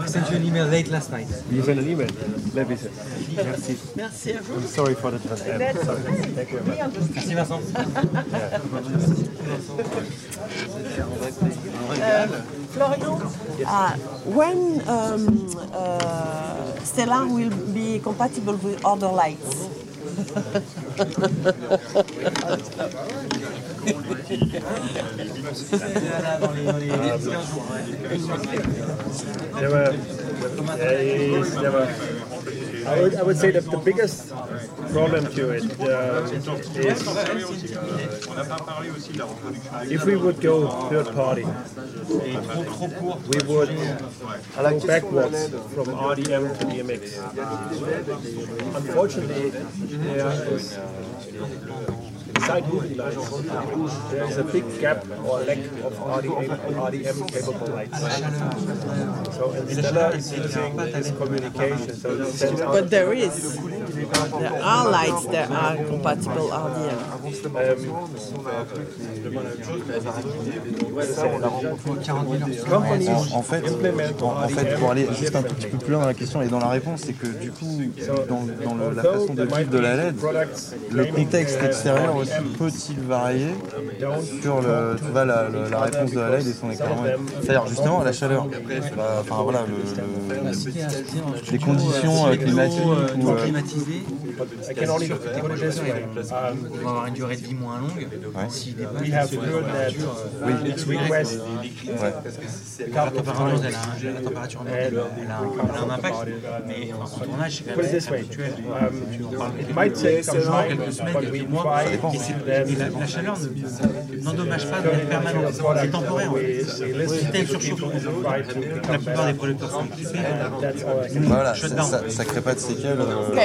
I sent you an email late last night? You sent an email? Let me see. Merci. Merci à vous. I'm sorry for the transfer. Thank you very much. Merci Vincent. Uh, Florian, uh, when um, uh, Stellar will be compatible with other lights? I would, I would say that the biggest problem to it uh, is if we would go third party, we would go backwards from RDM to DMX. Unfortunately, there is Beside there is a big gap or lack of RDM, RDM capable lights. So and Stella is using this communication. So But there is. There are lights that are compatible RDM. companies En fait, en, en fait, pour aller juste un petit peu plus loin dans la question et dans la réponse, c'est que du coup, dans, dans le- la façon de vivre de la LED, le contexte extérieur aussi peut-il varier sur le, tu vois, la, la- la réponse de la LED et son éclairement C'est-à-dire justement la chaleur, enfin voilà, le- le- les conditions euh, climatiques ou, euh, climatisé, it this way. Um, on va avoir une durée de vie moins longue. Si des we have heard that it's request la température, elle a, la température elle a, elle a un, elle a un impact, mais en tournage, c'est quand même habituel. Take some Quelques semaines, quelques mois, try et, la, chaleur ne- n'endommage pas de manière permanente, c'est temporaire. Si une surchauffe, la plupart des producteurs sont équipés, voilà, ça, ça crée pas de séquelles. euh,